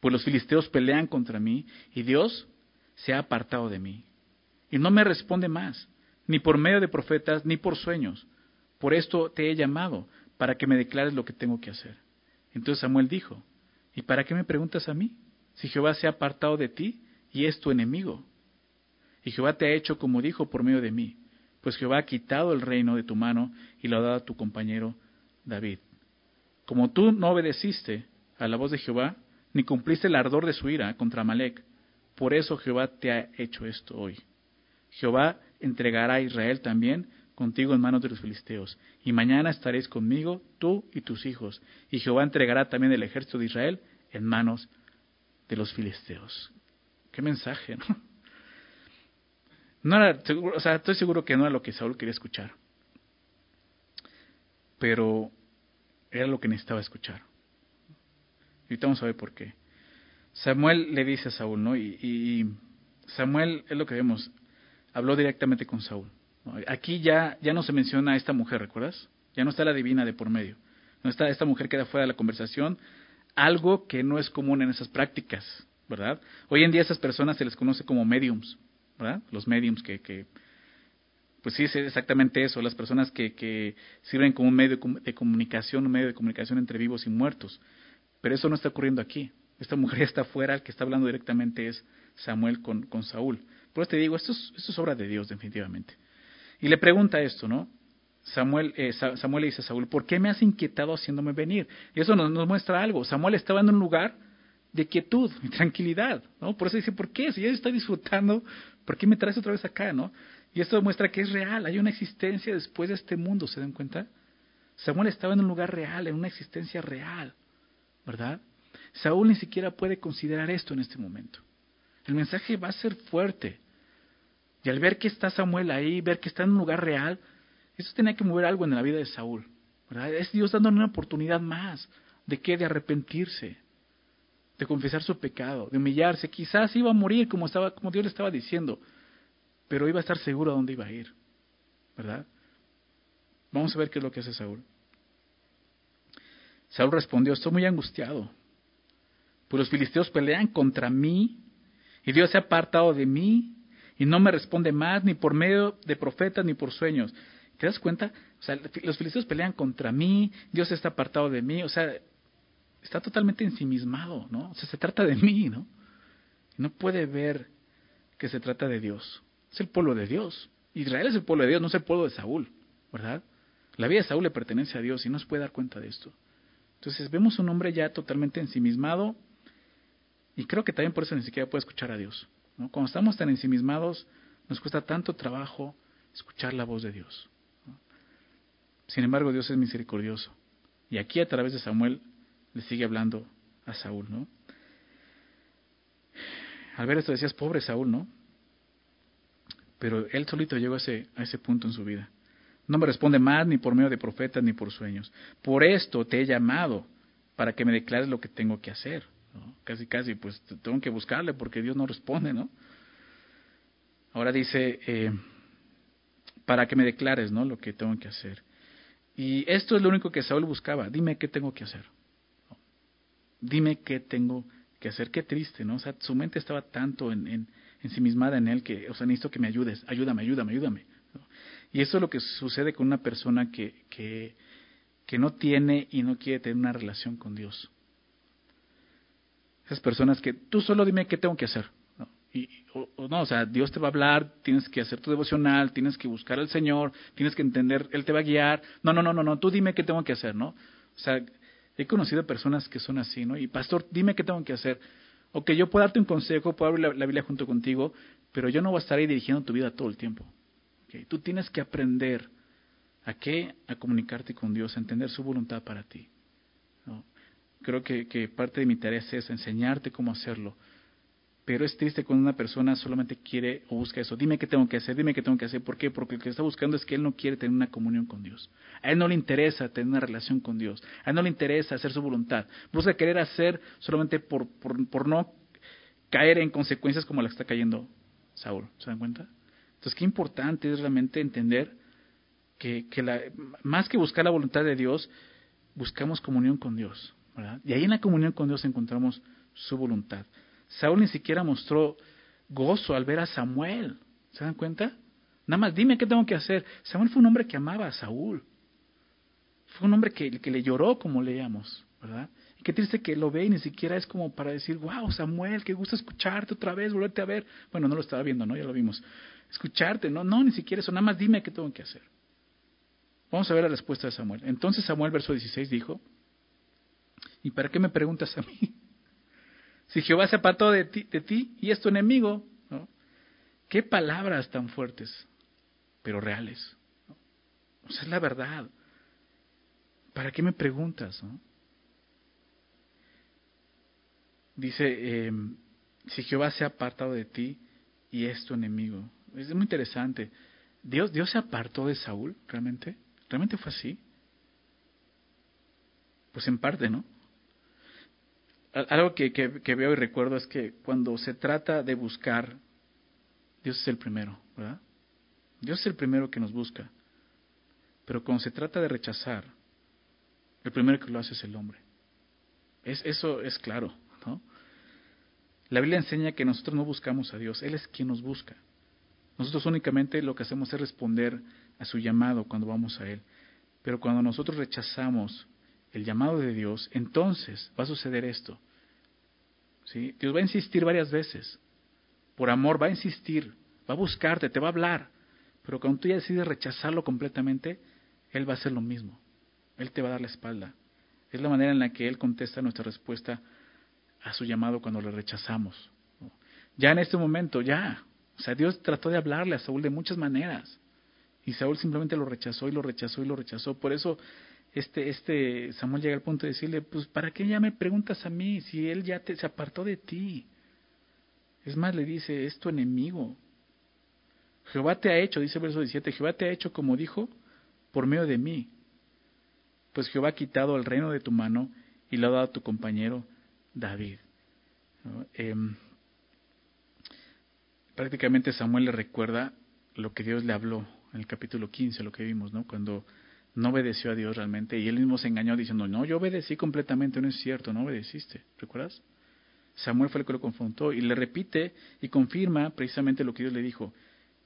Speaker 1: pues los filisteos pelean contra mí y Dios se ha apartado de mí. Y no me responde más, ni por medio de profetas, ni por sueños. Por esto te he llamado, para que me declares lo que tengo que hacer. Entonces Samuel dijo, ¿y para qué me preguntas a mí? Si Jehová se ha apartado de ti y es tu enemigo. Y Jehová te ha hecho como dijo por medio de mí pues Jehová ha quitado el reino de tu mano y lo ha dado a tu compañero David. Como tú no obedeciste a la voz de Jehová, ni cumpliste el ardor de su ira contra Amalek, por eso Jehová te ha hecho esto hoy. Jehová entregará a Israel también contigo en manos de los filisteos, y mañana estaréis conmigo, tú y tus hijos, y Jehová entregará también el ejército de Israel en manos de los filisteos. Qué mensaje. No era, o sea, estoy seguro que no era lo que Saúl quería escuchar. Pero era lo que necesitaba escuchar. Y ahorita vamos a ver por qué. Samuel le dice a Saúl, ¿no? Y, Samuel, es lo que vemos, habló directamente con Saúl. Aquí ya, ya no se menciona a esta mujer, ¿recuerdas? Ya no está la divina de por medio. No está esta mujer queda fuera de la conversación, algo que no es común en esas prácticas, ¿verdad? Hoy en día a esas personas se les conoce como mediums, ¿verdad? Los mediums que, que pues sí, es exactamente eso, las personas que, sirven como un medio de comunicación, un medio de comunicación entre vivos y muertos. Pero eso no está ocurriendo aquí. Esta mujer está afuera, el que está hablando directamente es Samuel con, con Saúl. Por eso te digo, esto es, esto es obra de Dios, definitivamente. Y le pregunta esto, ¿no? Samuel, eh, Samuel le dice a Saúl, ¿por qué me has inquietado haciéndome venir? Y eso nos, nos muestra algo. Samuel estaba en un lugar de quietud y tranquilidad, ¿no? Por eso dice, ¿por qué? Si ya está disfrutando, ¿por qué me traes otra vez acá, no? Y esto demuestra que es real, hay una existencia después de este mundo, ¿se dan cuenta? Samuel estaba en un lugar real, en una existencia real, ¿verdad? Saúl ni siquiera puede considerar esto en este momento. El mensaje va a ser fuerte. Y al ver que está Samuel ahí, ver que está en un lugar real, eso tenía que mover algo en la vida de Saúl. ¿verdad? Es Dios dándole una oportunidad más. ¿De qué? De arrepentirse de confesar su pecado, de humillarse. Quizás iba a morir como, estaba, como Dios le estaba diciendo, pero iba a estar seguro a dónde iba a ir. ¿Verdad? Vamos a ver qué es lo que hace Saúl. Saúl respondió, estoy muy angustiado, pues los filisteos pelean contra mí y Dios se ha apartado de mí y no me responde más ni por medio de profetas ni por sueños. ¿Te das cuenta? O sea, los filisteos pelean contra mí, Dios está apartado de mí. O sea, está totalmente ensimismado, ¿no? O sea, se trata de mí, ¿no? No puede ver que se trata de Dios. Es el pueblo de Dios. Israel es el pueblo de Dios, no es el pueblo de Saúl, ¿verdad? La vida de Saúl le pertenece a Dios y no se puede dar cuenta de esto. Entonces vemos un hombre ya totalmente ensimismado y creo que también por eso ni siquiera puede escuchar a Dios. ¿no? Cuando estamos tan ensimismados, nos cuesta tanto trabajo escuchar la voz de Dios. Sin embargo, Dios es misericordioso. Y aquí a través de Samuel le sigue hablando a Saúl, ¿no? Al ver esto decías, pobre Saúl, ¿no? Pero él solito llegó a ese, a ese punto en su vida. No me responde más ni por medio de profetas ni por sueños. Por esto te he llamado, para que me declares lo que tengo que hacer. Casi, casi, pues tengo que buscarle porque Dios no responde, ¿no? Ahora dice, eh, para que me declares, ¿no? Lo que tengo que hacer. Y esto es lo único que Saúl buscaba. Dime qué tengo que hacer. Dime qué tengo que hacer. Qué triste, ¿no? O sea, su mente estaba tanto en, en, ensimismada en él que, o sea, necesito que me ayudes. Ayúdame, ayúdame, ayúdame. Y eso es lo que sucede con una persona que, que, que no tiene y no quiere tener una relación con Dios. Esas personas que tú solo dime qué tengo que hacer. ¿no? Y, o, no, o sea, Dios te va a hablar, tienes que hacer tu devocional, tienes que buscar al Señor, tienes que entender, Él te va a guiar. No, no, no, no, no, tú dime qué tengo que hacer, ¿no? O sea, he conocido personas que son así, ¿no? Y pastor, dime qué tengo que hacer. O que yo puedo darte un consejo, puedo abrir la, Biblia junto contigo, pero yo no voy a estar ahí dirigiendo tu vida todo el tiempo. Tú tienes que aprender a qué, a comunicarte con Dios, a entender su voluntad para ti. ¿no? Creo que, que, parte de mi tarea es enseñarte cómo hacerlo. Pero es triste cuando una persona solamente quiere o busca eso. Dime qué tengo que hacer, dime qué tengo que hacer. ¿Por qué? Porque lo que está buscando es que él no quiere tener una comunión con Dios. A él no le interesa tener una relación con Dios. A él no le interesa hacer su voluntad. Busca querer hacer solamente por, por, por no caer en consecuencias como la que está cayendo Saúl. ¿Se dan cuenta? Entonces, qué importante es realmente entender que, que la, más que buscar la voluntad de Dios, buscamos comunión con Dios. ¿verdad? Y ahí en la comunión con Dios encontramos su voluntad. Saúl ni siquiera mostró gozo al ver a Samuel. ¿Se dan cuenta? Nada más dime qué tengo que hacer. Samuel fue un hombre que amaba a Saúl. Fue un hombre que, que le lloró, como leíamos, ¿verdad? Y qué triste que lo ve y ni siquiera es como para decir, wow, Samuel, qué gusto escucharte otra vez, volverte a ver. Bueno, no lo estaba viendo, ¿no? Ya lo vimos escucharte, no, no, ni siquiera eso, nada más dime qué tengo que hacer. Vamos a ver la respuesta de Samuel. Entonces Samuel, verso 16, dijo, ¿y para qué me preguntas a mí? Si Jehová se apartó de ti, de ti y es tu enemigo, ¿no? ¿Qué palabras tan fuertes, pero reales? O sea, es la verdad. ¿Para qué me preguntas? ¿no? Dice, eh, si Jehová se ha apartado de ti y es tu enemigo. Es muy interesante. Dios, Dios se apartó de Saúl, realmente. ¿Realmente fue así? Pues en parte, ¿no? Algo que, que, veo y recuerdo es que cuando se trata de buscar, Dios es el primero, ¿verdad? Dios es el primero que nos busca. Pero cuando se trata de rechazar, el primero que lo hace es el hombre. Es, eso es claro, ¿no? La Biblia enseña que nosotros no buscamos a Dios, Él es quien nos busca. Nosotros únicamente lo que hacemos es responder a su llamado cuando vamos a Él. Pero cuando nosotros rechazamos el llamado de Dios, entonces va a suceder esto. ¿Sí? Dios va a insistir varias veces. Por amor va a insistir, va a buscarte, te va a hablar. Pero cuando tú ya decides rechazarlo completamente, Él va a hacer lo mismo. Él te va a dar la espalda. Es la manera en la que Él contesta nuestra respuesta a su llamado cuando le rechazamos. Ya en este momento, ya, o sea, Dios trató de hablarle a Saúl de muchas maneras. Y Saúl simplemente lo rechazó y lo rechazó y lo rechazó. Por eso este, este Samuel llega al punto de decirle, pues ¿para qué ya me preguntas a mí si él ya te, se apartó de ti? Es más, le dice, es tu enemigo. Jehová te ha hecho, dice el verso 17, Jehová te ha hecho como dijo, por medio de mí. Pues Jehová ha quitado el reino de tu mano y lo ha dado a tu compañero David. Eh, prácticamente Samuel le recuerda lo que Dios le habló en el capítulo 15, lo que vimos, ¿no? Cuando no obedeció a Dios realmente y él mismo se engañó diciendo, no, yo obedecí completamente, no es cierto, no obedeciste, ¿recuerdas? Samuel fue el que lo confrontó y le repite y confirma precisamente lo que Dios le dijo,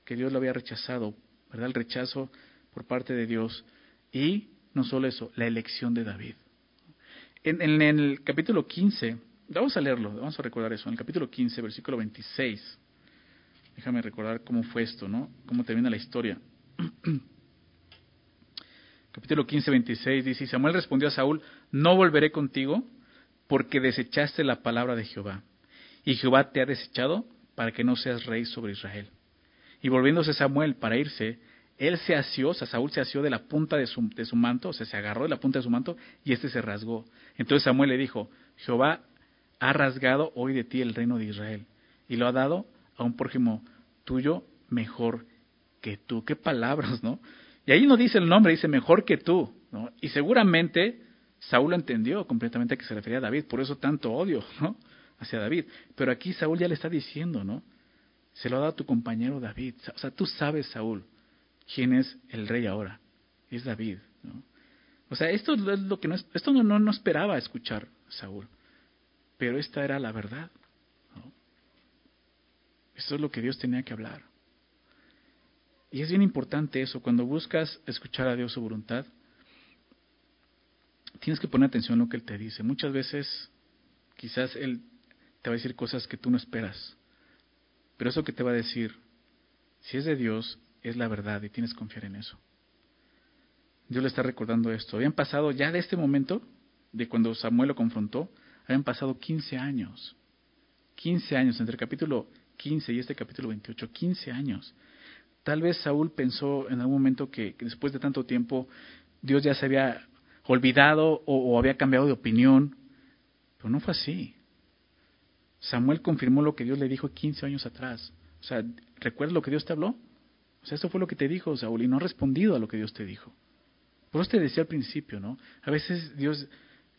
Speaker 1: que Dios lo había rechazado, ¿verdad? El rechazo por parte de Dios y no solo eso, la elección de David. En, en, el capítulo 15, vamos a leerlo, vamos a recordar eso, en el capítulo 15, versículo 26. Déjame recordar cómo fue esto, ¿no? Cómo termina la historia. capítulo 15, 26 dice, Samuel respondió a Saúl, no volveré contigo porque desechaste la palabra de Jehová. Y Jehová te ha desechado para que no seas rey sobre Israel. Y volviéndose Samuel para irse, él se asió, o sea, Saúl se asió de la punta de su, de su manto, o sea, se agarró de la punta de su manto y este se rasgó. Entonces Samuel le dijo, Jehová ha rasgado hoy de ti el reino de Israel y lo ha dado a un prójimo tuyo mejor que tú. Qué palabras, ¿no? Y ahí no dice el nombre, dice mejor que tú, ¿no? Y seguramente Saúl entendió completamente a que se refería a David, por eso tanto odio, ¿no? Hacia David. Pero aquí Saúl ya le está diciendo, ¿no? Se lo ha dado tu compañero David. O sea, tú sabes, Saúl, quién es el rey ahora. Es David. ¿no? O sea, esto es lo que no, esto no, no, esperaba escuchar Saúl, pero esta era la verdad. ¿no? Esto es lo que Dios tenía que hablar. Y es bien importante eso, cuando buscas escuchar a Dios su voluntad, tienes que poner atención a lo que Él te dice. Muchas veces quizás Él te va a decir cosas que tú no esperas, pero eso que te va a decir, si es de Dios, es la verdad y tienes que confiar en eso. Dios le está recordando esto. Habían pasado ya de este momento, de cuando Samuel lo confrontó, habían pasado 15 años. 15 años, entre el capítulo 15 y este capítulo 28, 15 años. Tal vez Saúl pensó en algún momento que, después de tanto tiempo Dios ya se había olvidado o, había cambiado de opinión, pero no fue así. Samuel confirmó lo que Dios le dijo 15 años atrás. O sea, ¿recuerdas lo que Dios te habló? O sea, eso fue lo que te dijo Saúl y no ha respondido a lo que Dios te dijo. Por eso te decía al principio, ¿no? A veces Dios,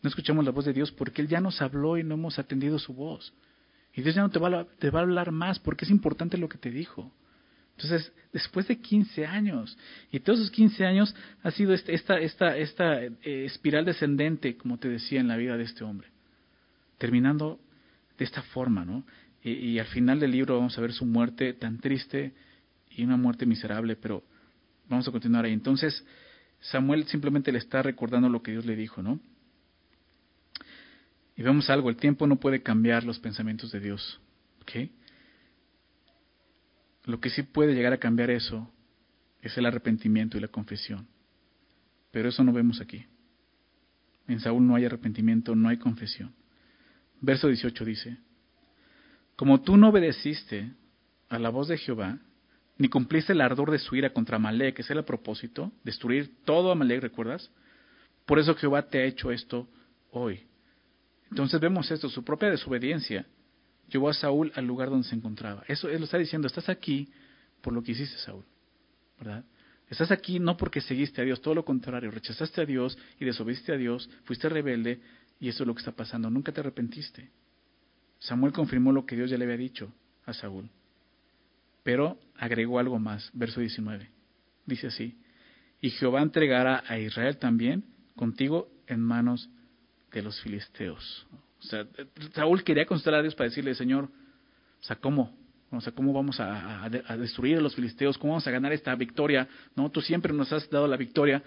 Speaker 1: no escuchamos la voz de Dios porque Él ya nos habló y no hemos atendido su voz. Y Dios ya no te va a hablar más porque es importante lo que te dijo. Entonces, después de 15 años, y todos esos 15 años ha sido este, esta, esta, esta eh, espiral descendente, como te decía, en la vida de este hombre. Terminando de esta forma, ¿no? Y, y al final del libro vamos a ver su muerte tan triste, y una muerte miserable, pero vamos a continuar ahí. Entonces, Samuel simplemente le está recordando lo que Dios le dijo, ¿no? Y vemos algo, el tiempo no puede cambiar los pensamientos de Dios, ¿ok? Lo que sí puede llegar a cambiar eso es el arrepentimiento y la confesión. Pero eso no vemos aquí. En Saúl no hay arrepentimiento, no hay confesión. Verso 18 dice, como tú no obedeciste a la voz de Jehová, ni cumpliste el ardor de su ira contra Amalek, que es el propósito, destruir todo Amalek, ¿recuerdas? Por eso Jehová te ha hecho esto hoy. Entonces vemos esto, su propia desobediencia llevó a Saúl al lugar donde se encontraba. Eso él lo está diciendo, estás aquí por lo que hiciste, Saúl, ¿verdad? Estás aquí no porque seguiste a Dios, todo lo contrario, rechazaste a Dios y desobediste a Dios, fuiste rebelde y eso es lo que está pasando, nunca te arrepentiste. Samuel confirmó lo que Dios ya le había dicho a Saúl. Pero agregó algo más, verso 19. Dice así, y Jehová entregará a Israel también contigo en manos de los filisteos. O sea, Saúl quería consultar a Dios para decirle, Señor, o sea, ¿cómo? O sea, ¿cómo vamos a, destruir a los filisteos? ¿Cómo vamos a ganar esta victoria? No, tú siempre nos has dado la victoria,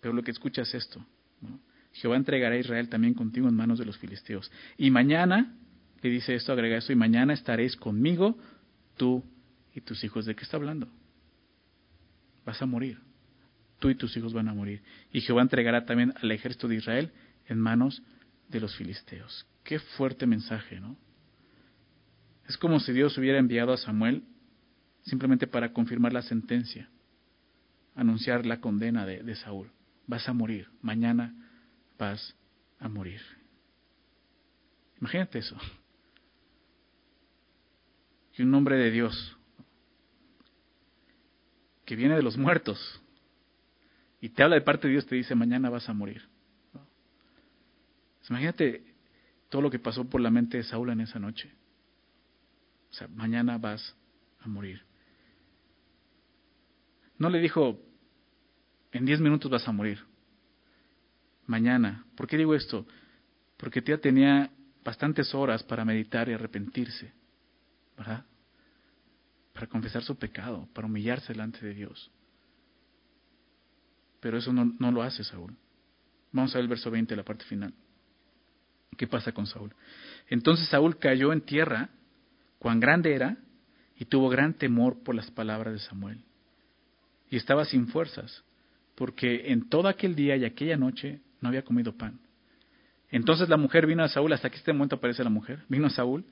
Speaker 1: pero lo que escucha es esto. Jehová entregará a Israel también contigo en manos de los filisteos. Y mañana, le dice esto, agrega esto, y mañana estaréis conmigo, tú y tus hijos. ¿De qué está hablando? Vas a morir. Tú y tus hijos van a morir. Y Jehová entregará también al ejército de Israel en manos de los filisteos. Qué fuerte mensaje, ¿no? Es como si Dios hubiera enviado a Samuel simplemente para confirmar la sentencia, anunciar la condena de, de Saúl. Vas a morir, mañana vas a morir. Imagínate eso. Que un hombre de Dios que viene de los muertos y te habla de parte de Dios, te dice, mañana vas a morir. Imagínate todo lo que pasó por la mente de Saúl en esa noche. O sea, mañana vas a morir. No le dijo, en diez minutos vas a morir. Mañana. ¿Por qué digo esto? Porque tía tenía bastantes horas para meditar y arrepentirse. ¿Verdad? para confesar su pecado, para humillarse delante de Dios. Pero eso no, no lo hace Saúl. Vamos a ver el verso 20, la parte final. ¿Qué pasa con Saúl? Entonces Saúl cayó en tierra, cuán grande era, y tuvo gran temor por las palabras de Samuel. Y estaba sin fuerzas, porque en todo aquel día y aquella noche no había comido pan. Entonces la mujer vino a Saúl, hasta que este momento aparece la mujer, vino a Saúl,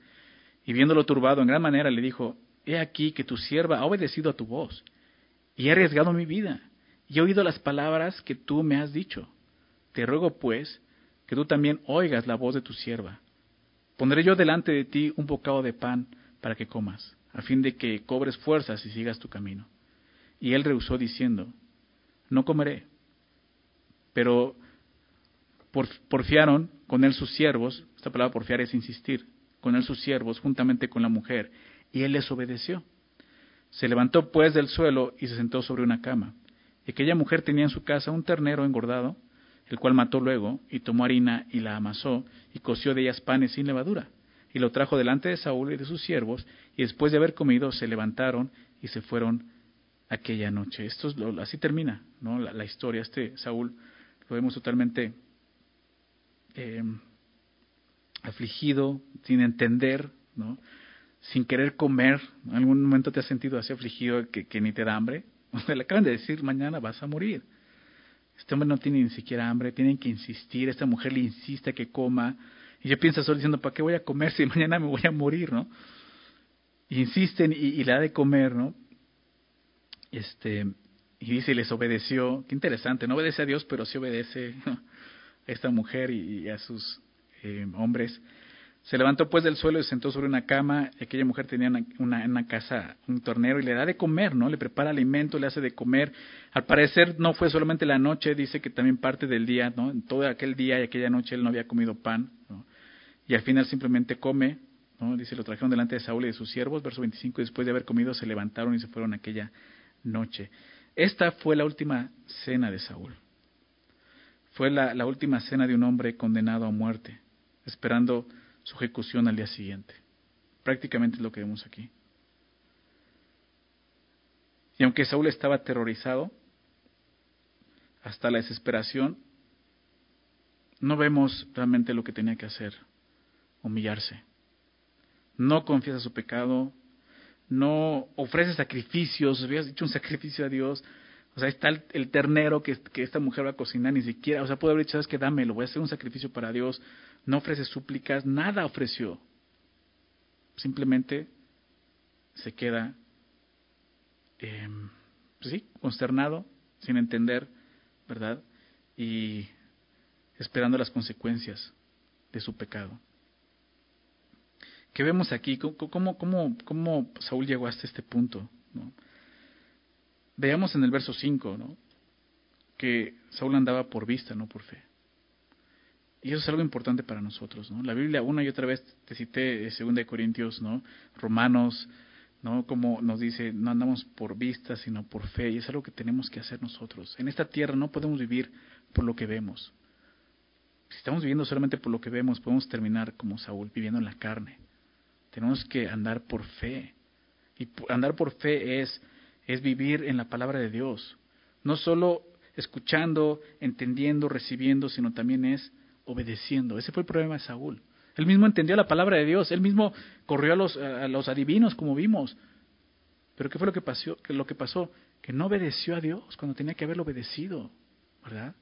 Speaker 1: y viéndolo turbado en gran manera le dijo, He aquí que tu sierva ha obedecido a tu voz, y he arriesgado mi vida, y he oído las palabras que tú me has dicho. Te ruego, pues, que tú también oigas la voz de tu sierva. Pondré yo delante de ti un bocado de pan para que comas, a fin de que cobres fuerzas y sigas tu camino. Y él rehusó diciendo, no comeré. Pero porfiaron con él sus siervos, esta palabra porfiar es insistir, con él sus siervos juntamente con la mujer, y él les obedeció. Se levantó pues del suelo y se sentó sobre una cama. Y aquella mujer tenía en su casa un ternero engordado, el cual mató luego, y tomó harina y la amasó, y coció de ellas panes sin levadura, y lo trajo delante de Saúl y de sus siervos, y después de haber comido se levantaron y se fueron aquella noche. Esto es lo, así termina ¿no? la, historia. Este Saúl lo vemos totalmente eh, afligido, sin entender, ¿no? sin querer comer. ¿En algún momento te has sentido así afligido que, que ni te da hambre? O le acaban de decir, mañana vas a morir. Este hombre no tiene ni siquiera hambre, tienen que insistir, esta mujer le insiste que coma. Y yo pienso solo diciendo, ¿para qué voy a comer si mañana me voy a morir, no? insisten y, y, le da de comer, ¿no? Este, y dice, les obedeció. Qué interesante, no obedece a Dios, pero sí obedece a esta mujer y, a sus eh, hombres. Se levantó pues del suelo y se sentó sobre una cama. Aquella mujer tenía una, una casa un tornero y le da de comer, ¿no? Le prepara alimento, le hace de comer. Al parecer no fue solamente la noche, dice que también parte del día, ¿no? En todo aquel día y aquella noche él no había comido pan, ¿no? Y al final simplemente come, ¿no? Dice, lo trajeron delante de Saúl y de sus siervos, verso 25, y después de haber comido se levantaron y se fueron aquella noche. Esta fue la última cena de Saúl. Fue la, la última cena de un hombre condenado a muerte, esperando su ejecución al día siguiente. Prácticamente es lo que vemos aquí. Y aunque Saúl estaba aterrorizado hasta la desesperación, no vemos realmente lo que tenía que hacer, humillarse. No confiesa su pecado, no ofrece sacrificios, habías dicho un sacrificio a Dios, o sea, está el, ternero que, que, esta mujer va a cocinar, ni siquiera, o sea, puede haber dicho, sabes que dámelo, voy a hacer un sacrificio para Dios, no ofrece súplicas, nada ofreció. Simplemente se queda, eh, sí, consternado, sin entender, ¿verdad? Y esperando las consecuencias de su pecado. ¿Qué vemos aquí? ¿Cómo, cómo, cómo Saúl llegó hasta este punto? ¿no? Veamos en el verso 5, ¿no? que Saúl andaba por vista, no por fe. Y eso es algo importante para nosotros, ¿no? La Biblia una y otra vez te cité 2 de Corintios, ¿no? Romanos, ¿no? Como nos dice, no andamos por vista, sino por fe, y es algo que tenemos que hacer nosotros. En esta tierra no podemos vivir por lo que vemos. Si estamos viviendo solamente por lo que vemos, podemos terminar como Saúl, viviendo en la carne. Tenemos que andar por fe. Y andar por fe es, es vivir en la palabra de Dios. No solo escuchando, entendiendo, recibiendo, sino también es obedeciendo. Ese fue el problema de Saúl. Él mismo entendió la palabra de Dios, él mismo corrió a los, a los adivinos, como vimos. Pero ¿qué fue lo que pasó? Lo que pasó? Que no obedeció a Dios cuando tenía que haberlo obedecido, ¿verdad?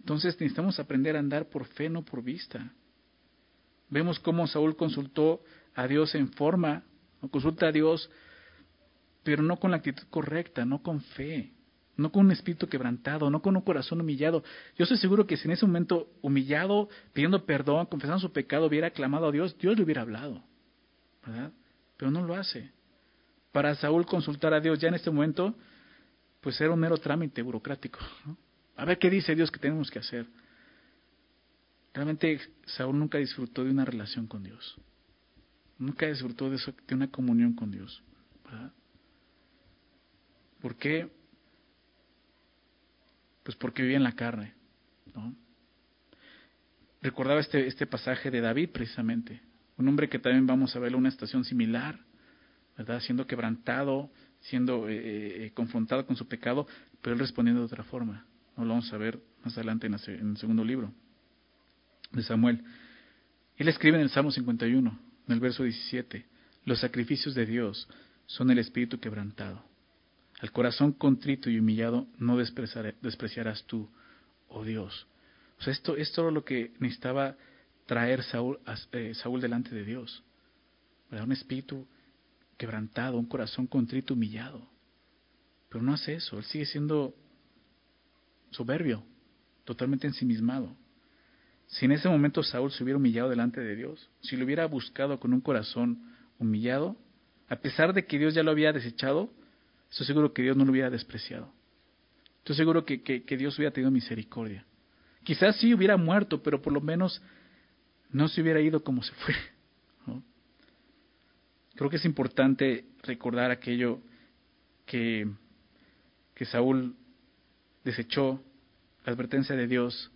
Speaker 1: Entonces necesitamos aprender a andar por fe, no por vista. Vemos cómo Saúl consultó a Dios en forma, consulta a Dios, pero no con la actitud correcta, no con fe no con un espíritu quebrantado, no con un corazón humillado. Yo estoy seguro que si en ese momento humillado, pidiendo perdón, confesando su pecado, hubiera clamado a Dios, Dios le hubiera hablado, ¿verdad? Pero no lo hace. Para Saúl consultar a Dios ya en este momento, pues era un mero trámite burocrático. A ver qué dice Dios que tenemos que hacer. Realmente Saúl nunca disfrutó de una relación con Dios. Nunca disfrutó de, eso, de una comunión con Dios. ¿verdad? ¿Por qué? Pues porque vivía en la carne. Recordaba este, este pasaje de David precisamente, un hombre que también vamos a ver en una situación similar, ¿verdad? Siendo quebrantado, siendo eh, eh, eh, confrontado con su pecado, pero él respondiendo de otra forma. No lo vamos a ver más adelante en, el segundo libro de Samuel. Él escribe en el Salmo 51, en el verso 17, los sacrificios de Dios son el espíritu quebrantado. Al corazón contrito y humillado no despreciarás tú, oh Dios. O sea, esto es todo lo que necesitaba traer Saúl, eh, Saúl delante de Dios. Un espíritu quebrantado, un corazón contrito, humillado. Pero no hace eso, él sigue siendo soberbio, totalmente ensimismado. Si en ese momento Saúl se hubiera humillado delante de Dios, si lo hubiera buscado con un corazón humillado, a pesar de que Dios ya lo había desechado, estoy seguro que Dios no lo hubiera despreciado. Estoy seguro que, Dios hubiera tenido misericordia. Quizás sí hubiera muerto, pero por lo menos no se hubiera ido como se fue. Creo que es importante recordar aquello que, que Saúl desechó, la advertencia de Dios,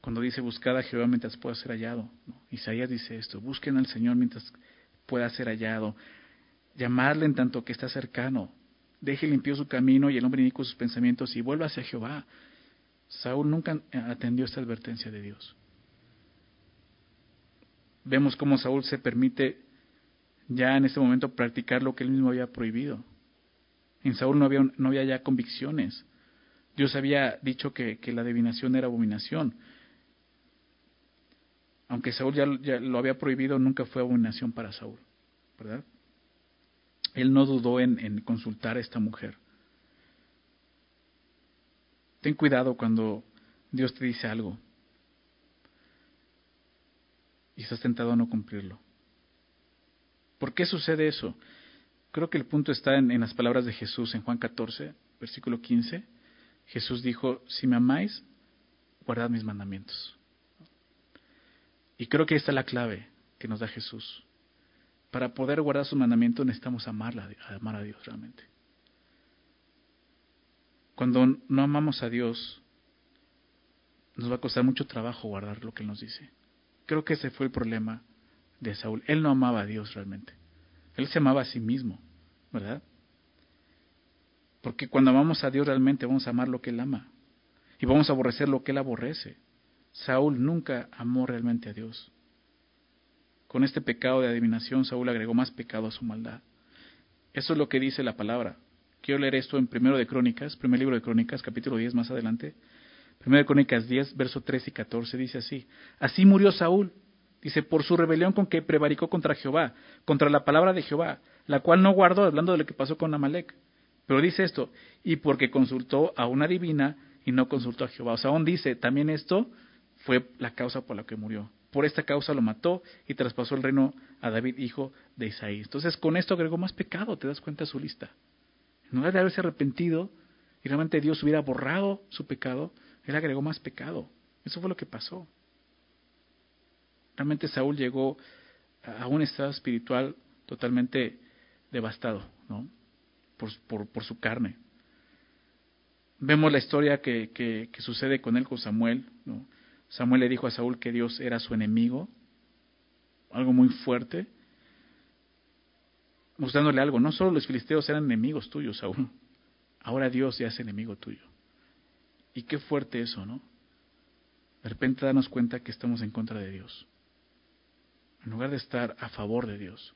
Speaker 1: cuando dice buscad a Jehová mientras pueda ser hallado. Isaías dice esto, busquen al Señor mientras pueda ser hallado, llamarle en tanto que está cercano, deje limpio su camino y el hombre inico sus pensamientos y vuelva hacia Jehová. Saúl nunca atendió esta advertencia de Dios. Vemos cómo Saúl se permite ya en ese momento practicar lo que él mismo había prohibido. En Saúl no había, no había ya convicciones. Dios había dicho que, que la adivinación era abominación. Aunque Saúl ya, ya, lo había prohibido, nunca fue abominación para Saúl, ¿verdad? Él no dudó en, en consultar a esta mujer. Ten cuidado cuando Dios te dice algo y estás tentado a no cumplirlo. ¿Por qué sucede eso? Creo que el punto está en, las palabras de Jesús en Juan 14, versículo 15. Jesús dijo, si me amáis, guardad mis mandamientos. Y creo que esta es la clave que nos da Jesús. Para poder guardar sus mandamientos necesitamos amarla, amar a Dios realmente. Cuando no amamos a Dios, nos va a costar mucho trabajo guardar lo que Él nos dice. Creo que ese fue el problema de Saúl. Él no amaba a Dios realmente. Él se amaba a sí mismo, ¿verdad? Porque cuando amamos a Dios realmente vamos a amar lo que Él ama. Y vamos a aborrecer lo que Él aborrece. Saúl nunca amó realmente a Dios. Con este pecado de adivinación, Saúl agregó más pecado a su maldad. Eso es lo que dice la palabra. Quiero leer esto en primero de Crónicas, primer libro de Crónicas, capítulo 10 más adelante. Primero de Crónicas 10, verso 13 y 14 dice así. Así murió Saúl Dice, por su rebelión con que prevaricó contra Jehová, contra la palabra de Jehová, la cual no guardó, hablando de lo que pasó con Amalek. Pero dice esto, y porque consultó a una divina y no consultó a Jehová. O sea, aún dice, también esto fue la causa por la que murió. Por esta causa lo mató y traspasó el reino a David, hijo de Isaí. Entonces, con esto agregó más pecado, te das cuenta de su lista. En lugar de haberse arrepentido y realmente Dios hubiera borrado su pecado, él agregó más pecado. Eso fue lo que pasó. Realmente Saúl llegó a un estado espiritual totalmente devastado, ¿no? Por, su carne. Vemos la historia que, que, sucede con él con Samuel. ¿no? Samuel le dijo a Saúl que Dios era su enemigo, algo muy fuerte, mostrándole algo. No solo los filisteos eran enemigos tuyos, Saúl, ahora Dios ya es enemigo tuyo. Y qué fuerte eso, ¿no? De repente darnos cuenta que estamos en contra de Dios en lugar de estar a favor de Dios.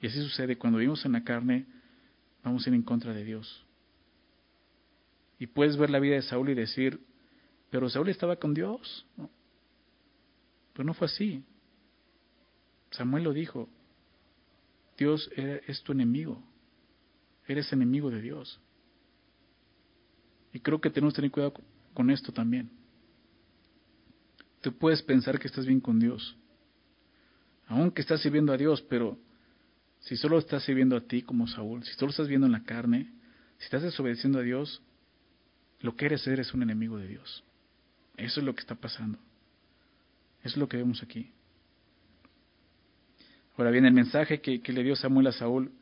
Speaker 1: Y así sucede cuando vivimos en la carne, vamos a ir en contra de Dios. Y puedes ver la vida de Saúl y decir, pero Saúl estaba con Dios. Pero no fue así. Samuel lo dijo, Dios es tu enemigo, eres enemigo de Dios. Y creo que tenemos que tener cuidado con esto también. Tú puedes pensar que estás bien con Dios, aunque estás sirviendo a Dios, pero si solo estás sirviendo a ti como Saúl, si solo estás viendo en la carne, si estás desobedeciendo a Dios, lo que eres ser es un enemigo de Dios. Eso es lo que está pasando. Eso es lo que vemos aquí. Ahora bien, el mensaje que, que, le dio Samuel a Saúl,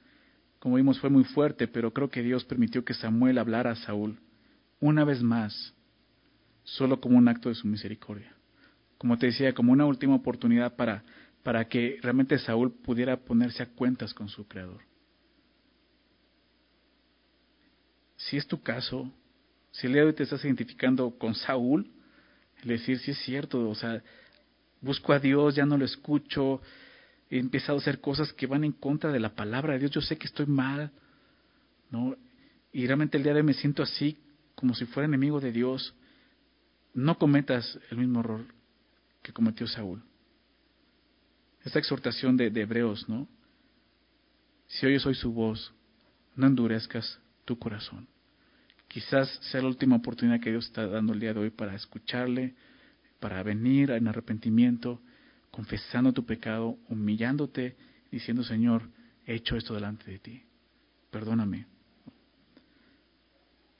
Speaker 1: como vimos, fue muy fuerte, pero creo que Dios permitió que Samuel hablara a Saúl una vez más, solo como un acto de su misericordia. Como te decía, como una última oportunidad para para que realmente Saúl pudiera ponerse a cuentas con su creador. Si es tu caso, si el día de hoy te estás identificando con Saúl, el decir si es cierto, o sea, busco a Dios, ya no lo escucho, he empezado a hacer cosas que van en contra de la palabra de Dios, yo sé que estoy mal, ¿no? Y realmente el día de hoy me siento así, como si fuera enemigo de Dios. No cometas el mismo error que cometió Saúl. Esta exhortación de, de Hebreos, ¿no? Si oyes hoy su voz, no endurezcas tu corazón. Quizás sea la última oportunidad que Dios está dando el día de hoy para escucharle, para venir en arrepentimiento, confesando tu pecado, humillándote, diciendo, Señor, he hecho esto delante de ti, perdóname.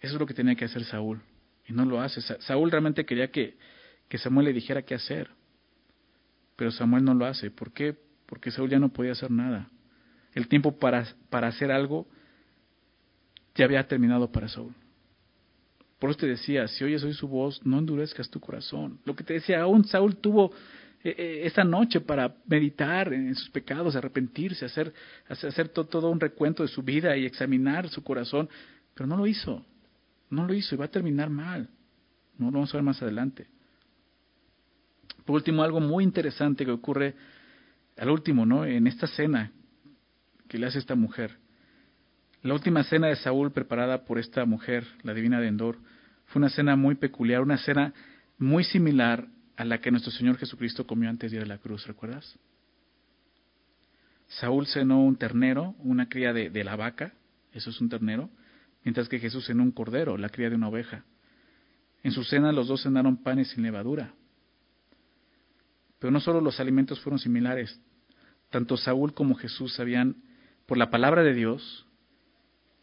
Speaker 1: Eso es lo que tenía que hacer Saúl, y no lo hace. Saúl realmente quería que, que Samuel le dijera qué hacer, pero Samuel no lo hace. ¿Por qué? Porque Saúl ya no podía hacer nada. El tiempo para, para hacer algo ya había terminado para Saúl. Por eso te decía, si oyes hoy su voz, no endurezcas tu corazón. Lo que te decía, aún Saúl tuvo eh, eh, esta noche para meditar en sus pecados, arrepentirse, hacer, hacer todo, todo, un recuento de su vida y examinar su corazón, pero no lo hizo. No lo hizo y va a terminar mal. No lo vamos a ver más adelante. Por último, algo muy interesante que ocurre al último, ¿no? En esta cena que le hace esta mujer. La última cena de Saúl preparada por esta mujer, la divina de Endor, fue una cena muy peculiar, una cena muy similar a la que nuestro Señor Jesucristo comió antes de ir a la cruz, ¿recuerdas? Saúl cenó un ternero, una cría de, de la vaca, eso es un ternero, mientras que Jesús cenó un cordero, la cría de una oveja. En su cena los dos cenaron panes sin levadura. Pero no solo los alimentos fueron similares, tanto Saúl como Jesús sabían, por la palabra de Dios,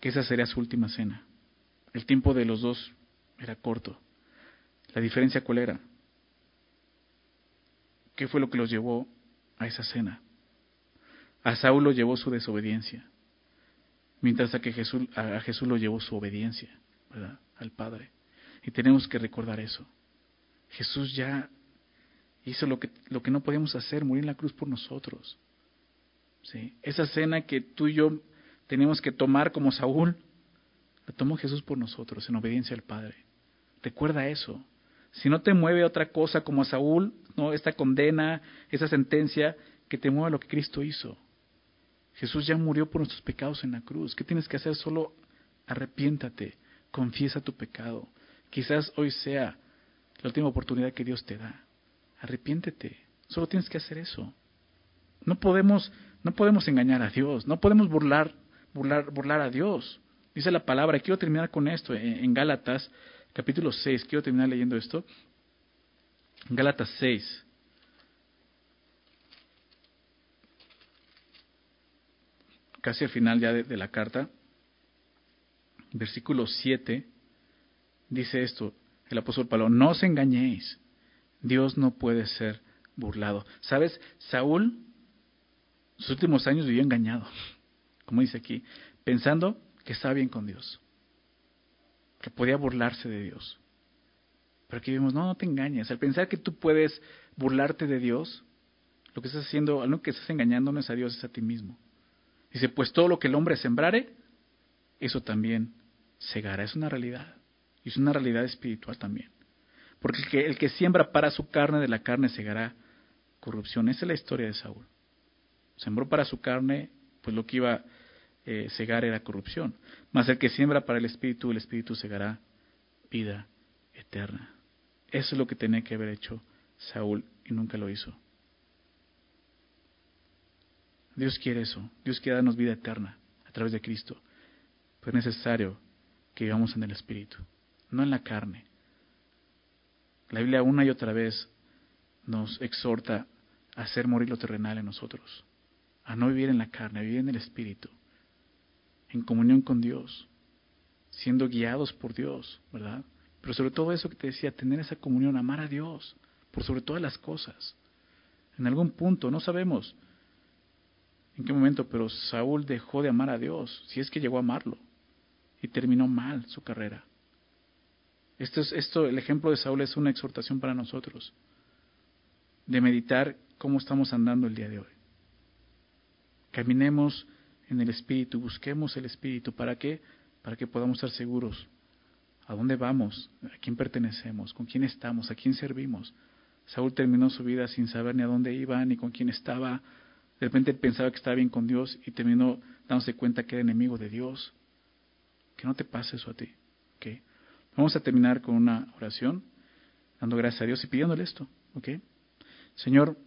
Speaker 1: que esa sería su última cena. El tiempo de los dos era corto. ¿La diferencia cuál era? ¿Qué fue lo que los llevó a esa cena? A Saúl lo llevó su desobediencia, mientras a que Jesús, a Jesús lo llevó su obediencia. Al Padre. Y tenemos que recordar eso. Jesús ya hizo lo que, lo que no podíamos hacer, morir en la cruz por nosotros. ¿Sí? Esa cena que tú y yo tenemos que tomar como Saúl, la tomó Jesús por nosotros, en obediencia al Padre. Recuerda eso. Si no te mueve otra cosa como Saúl, no esta condena, esa sentencia, que te mueva lo que Cristo hizo. Jesús ya murió por nuestros pecados en la cruz. ¿Qué tienes que hacer? Solo arrepiéntate, confiesa tu pecado. Quizás hoy sea la última oportunidad que Dios te da. Arrepiéntete. Solo tienes que hacer eso. No podemos, no podemos engañar a Dios, no podemos burlar burlar, burlar a Dios. Dice la palabra, quiero terminar con esto, en, Gálatas capítulo 6, quiero terminar leyendo esto. Gálatas 6. Casi al final ya de, la carta, versículo 7, dice esto, el apóstol Pablo, no os engañéis, Dios no puede ser burlado. ¿Sabes? Saúl, sus últimos años vivió engañado como dice aquí, pensando que estaba bien con Dios, que podía burlarse de Dios. Pero aquí vemos, no, no te engañes. Al pensar que tú puedes burlarte de Dios, lo que estás haciendo, lo que estás engañando no es a Dios, es a ti mismo. Dice, pues todo lo que el hombre sembrare, eso también segará. Es una realidad. Y es una realidad espiritual también. Porque el que, el que siembra para su carne, de la carne segará corrupción. Esa es la historia de Saúl. Sembró para su carne, pues lo que iba eh, cegar era corrupción. Mas el que siembra para el Espíritu, el Espíritu segará vida eterna. Eso es lo que tenía que haber hecho Saúl y nunca lo hizo. Dios quiere eso. Dios quiere darnos vida eterna a través de Cristo. Pero es necesario que vivamos en el Espíritu, no en la carne. La Biblia una y otra vez nos exhorta a hacer morir lo terrenal en nosotros, a no vivir en la carne, a vivir en el Espíritu en comunión con Dios, siendo guiados por Dios, ¿verdad? Pero sobre todo eso que te decía, tener esa comunión, amar a Dios, por sobre todas las cosas. En algún punto, no sabemos en qué momento, pero Saúl dejó de amar a Dios, si es que llegó a amarlo, y terminó mal su carrera. Esto, es, esto, el ejemplo de Saúl es una exhortación para nosotros, de meditar cómo estamos andando el día de hoy. Caminemos en el Espíritu, busquemos el Espíritu. ¿Para qué? Para que podamos estar seguros. ¿A dónde vamos? ¿A quién pertenecemos? ¿Con quién estamos? ¿A quién servimos? Saúl terminó su vida sin saber ni a dónde iba, ni con quién estaba. De repente pensaba que estaba bien con Dios y terminó dándose cuenta que era enemigo de Dios. Que no te pase eso a ti. ¿okay? Vamos a terminar con una oración, dando gracias a Dios y pidiéndole esto. ¿okay? Señor,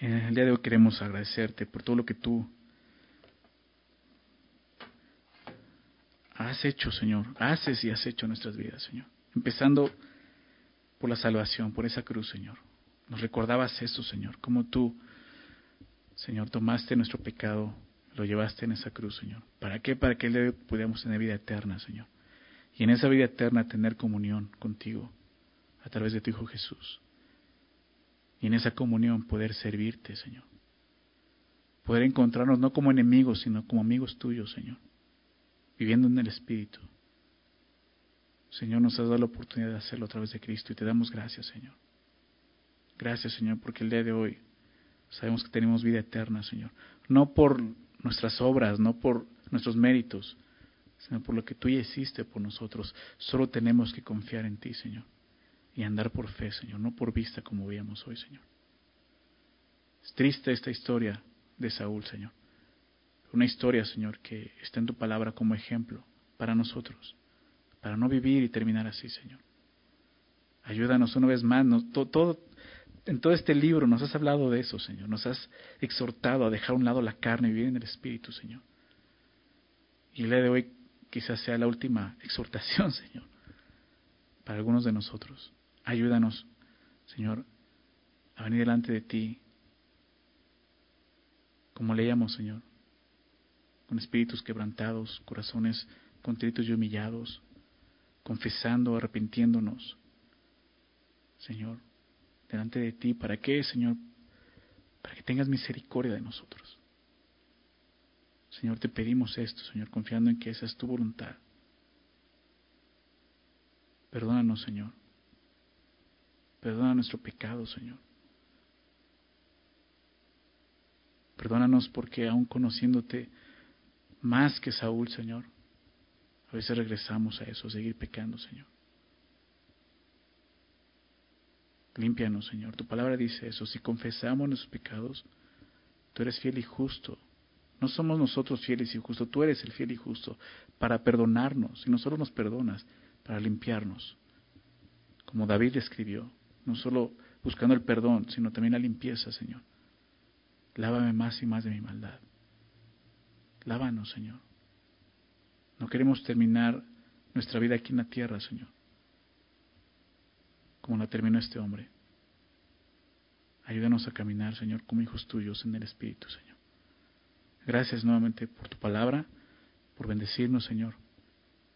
Speaker 1: el día de hoy queremos agradecerte por todo lo que tú has hecho, Señor. Haces y has hecho nuestras vidas, Señor. Empezando por la salvación, por esa cruz, Señor. Nos recordabas eso, Señor, como tú, Señor, tomaste nuestro pecado, lo llevaste en esa cruz, Señor. ¿Para qué? Para que Él pudiéramos tener vida eterna, Señor. Y en esa vida eterna tener comunión contigo a través de tu Hijo Jesús. Y en esa comunión poder servirte, Señor. Poder encontrarnos no como enemigos, sino como amigos tuyos, Señor. Viviendo en el Espíritu. Señor, nos has dado la oportunidad de hacerlo a través de Cristo y te damos gracias, Señor. Gracias, Señor, porque el día de hoy sabemos que tenemos vida eterna, Señor. No por nuestras obras, no por nuestros méritos, sino por lo que tú ya hiciste por nosotros. Solo tenemos que confiar en ti, Señor, y andar por fe, Señor, no por vista como veíamos hoy, Señor. Es triste esta historia de Saúl, Señor. Una historia, Señor, que está en tu palabra como ejemplo para nosotros para no vivir y terminar así, Señor. Ayúdanos una vez más. en todo este libro nos has hablado de eso, Señor. Nos has exhortado a dejar a un lado la carne y vivir en el Espíritu, Señor. Y el día de hoy quizás sea la última exhortación, Señor, para algunos de nosotros. Ayúdanos, Señor, a venir delante de ti, como leíamos, Señor, con espíritus quebrantados, corazones contritos y humillados, confesando, arrepintiéndonos, Señor, delante de ti. ¿Para qué, Señor? Para que tengas misericordia de nosotros. Señor, te pedimos esto, Señor, confiando en que esa es tu voluntad. Perdónanos, Señor. Perdona nuestro pecado, Señor. Perdónanos porque aún conociéndote más que Saúl, Señor, a veces regresamos a eso, a seguir pecando, Señor. Límpianos, Señor. Tu palabra dice eso. Si confesamos nuestros pecados, tú eres fiel y justo. No somos nosotros fieles y justos, tú eres el fiel y justo para perdonarnos. Y no solo nos perdonas, para limpiarnos. Como David escribió, no solo buscando el perdón, sino también la limpieza, Señor. Lávame más y más de mi maldad. Lávanos, Señor. No queremos terminar nuestra vida aquí en la tierra, Señor, como la terminó este hombre. Ayúdanos a caminar, Señor, como hijos tuyos en el Espíritu, Señor. Gracias nuevamente por tu palabra, por bendecirnos, Señor,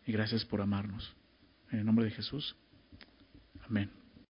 Speaker 1: y gracias por amarnos. En el nombre de Jesús. Amén.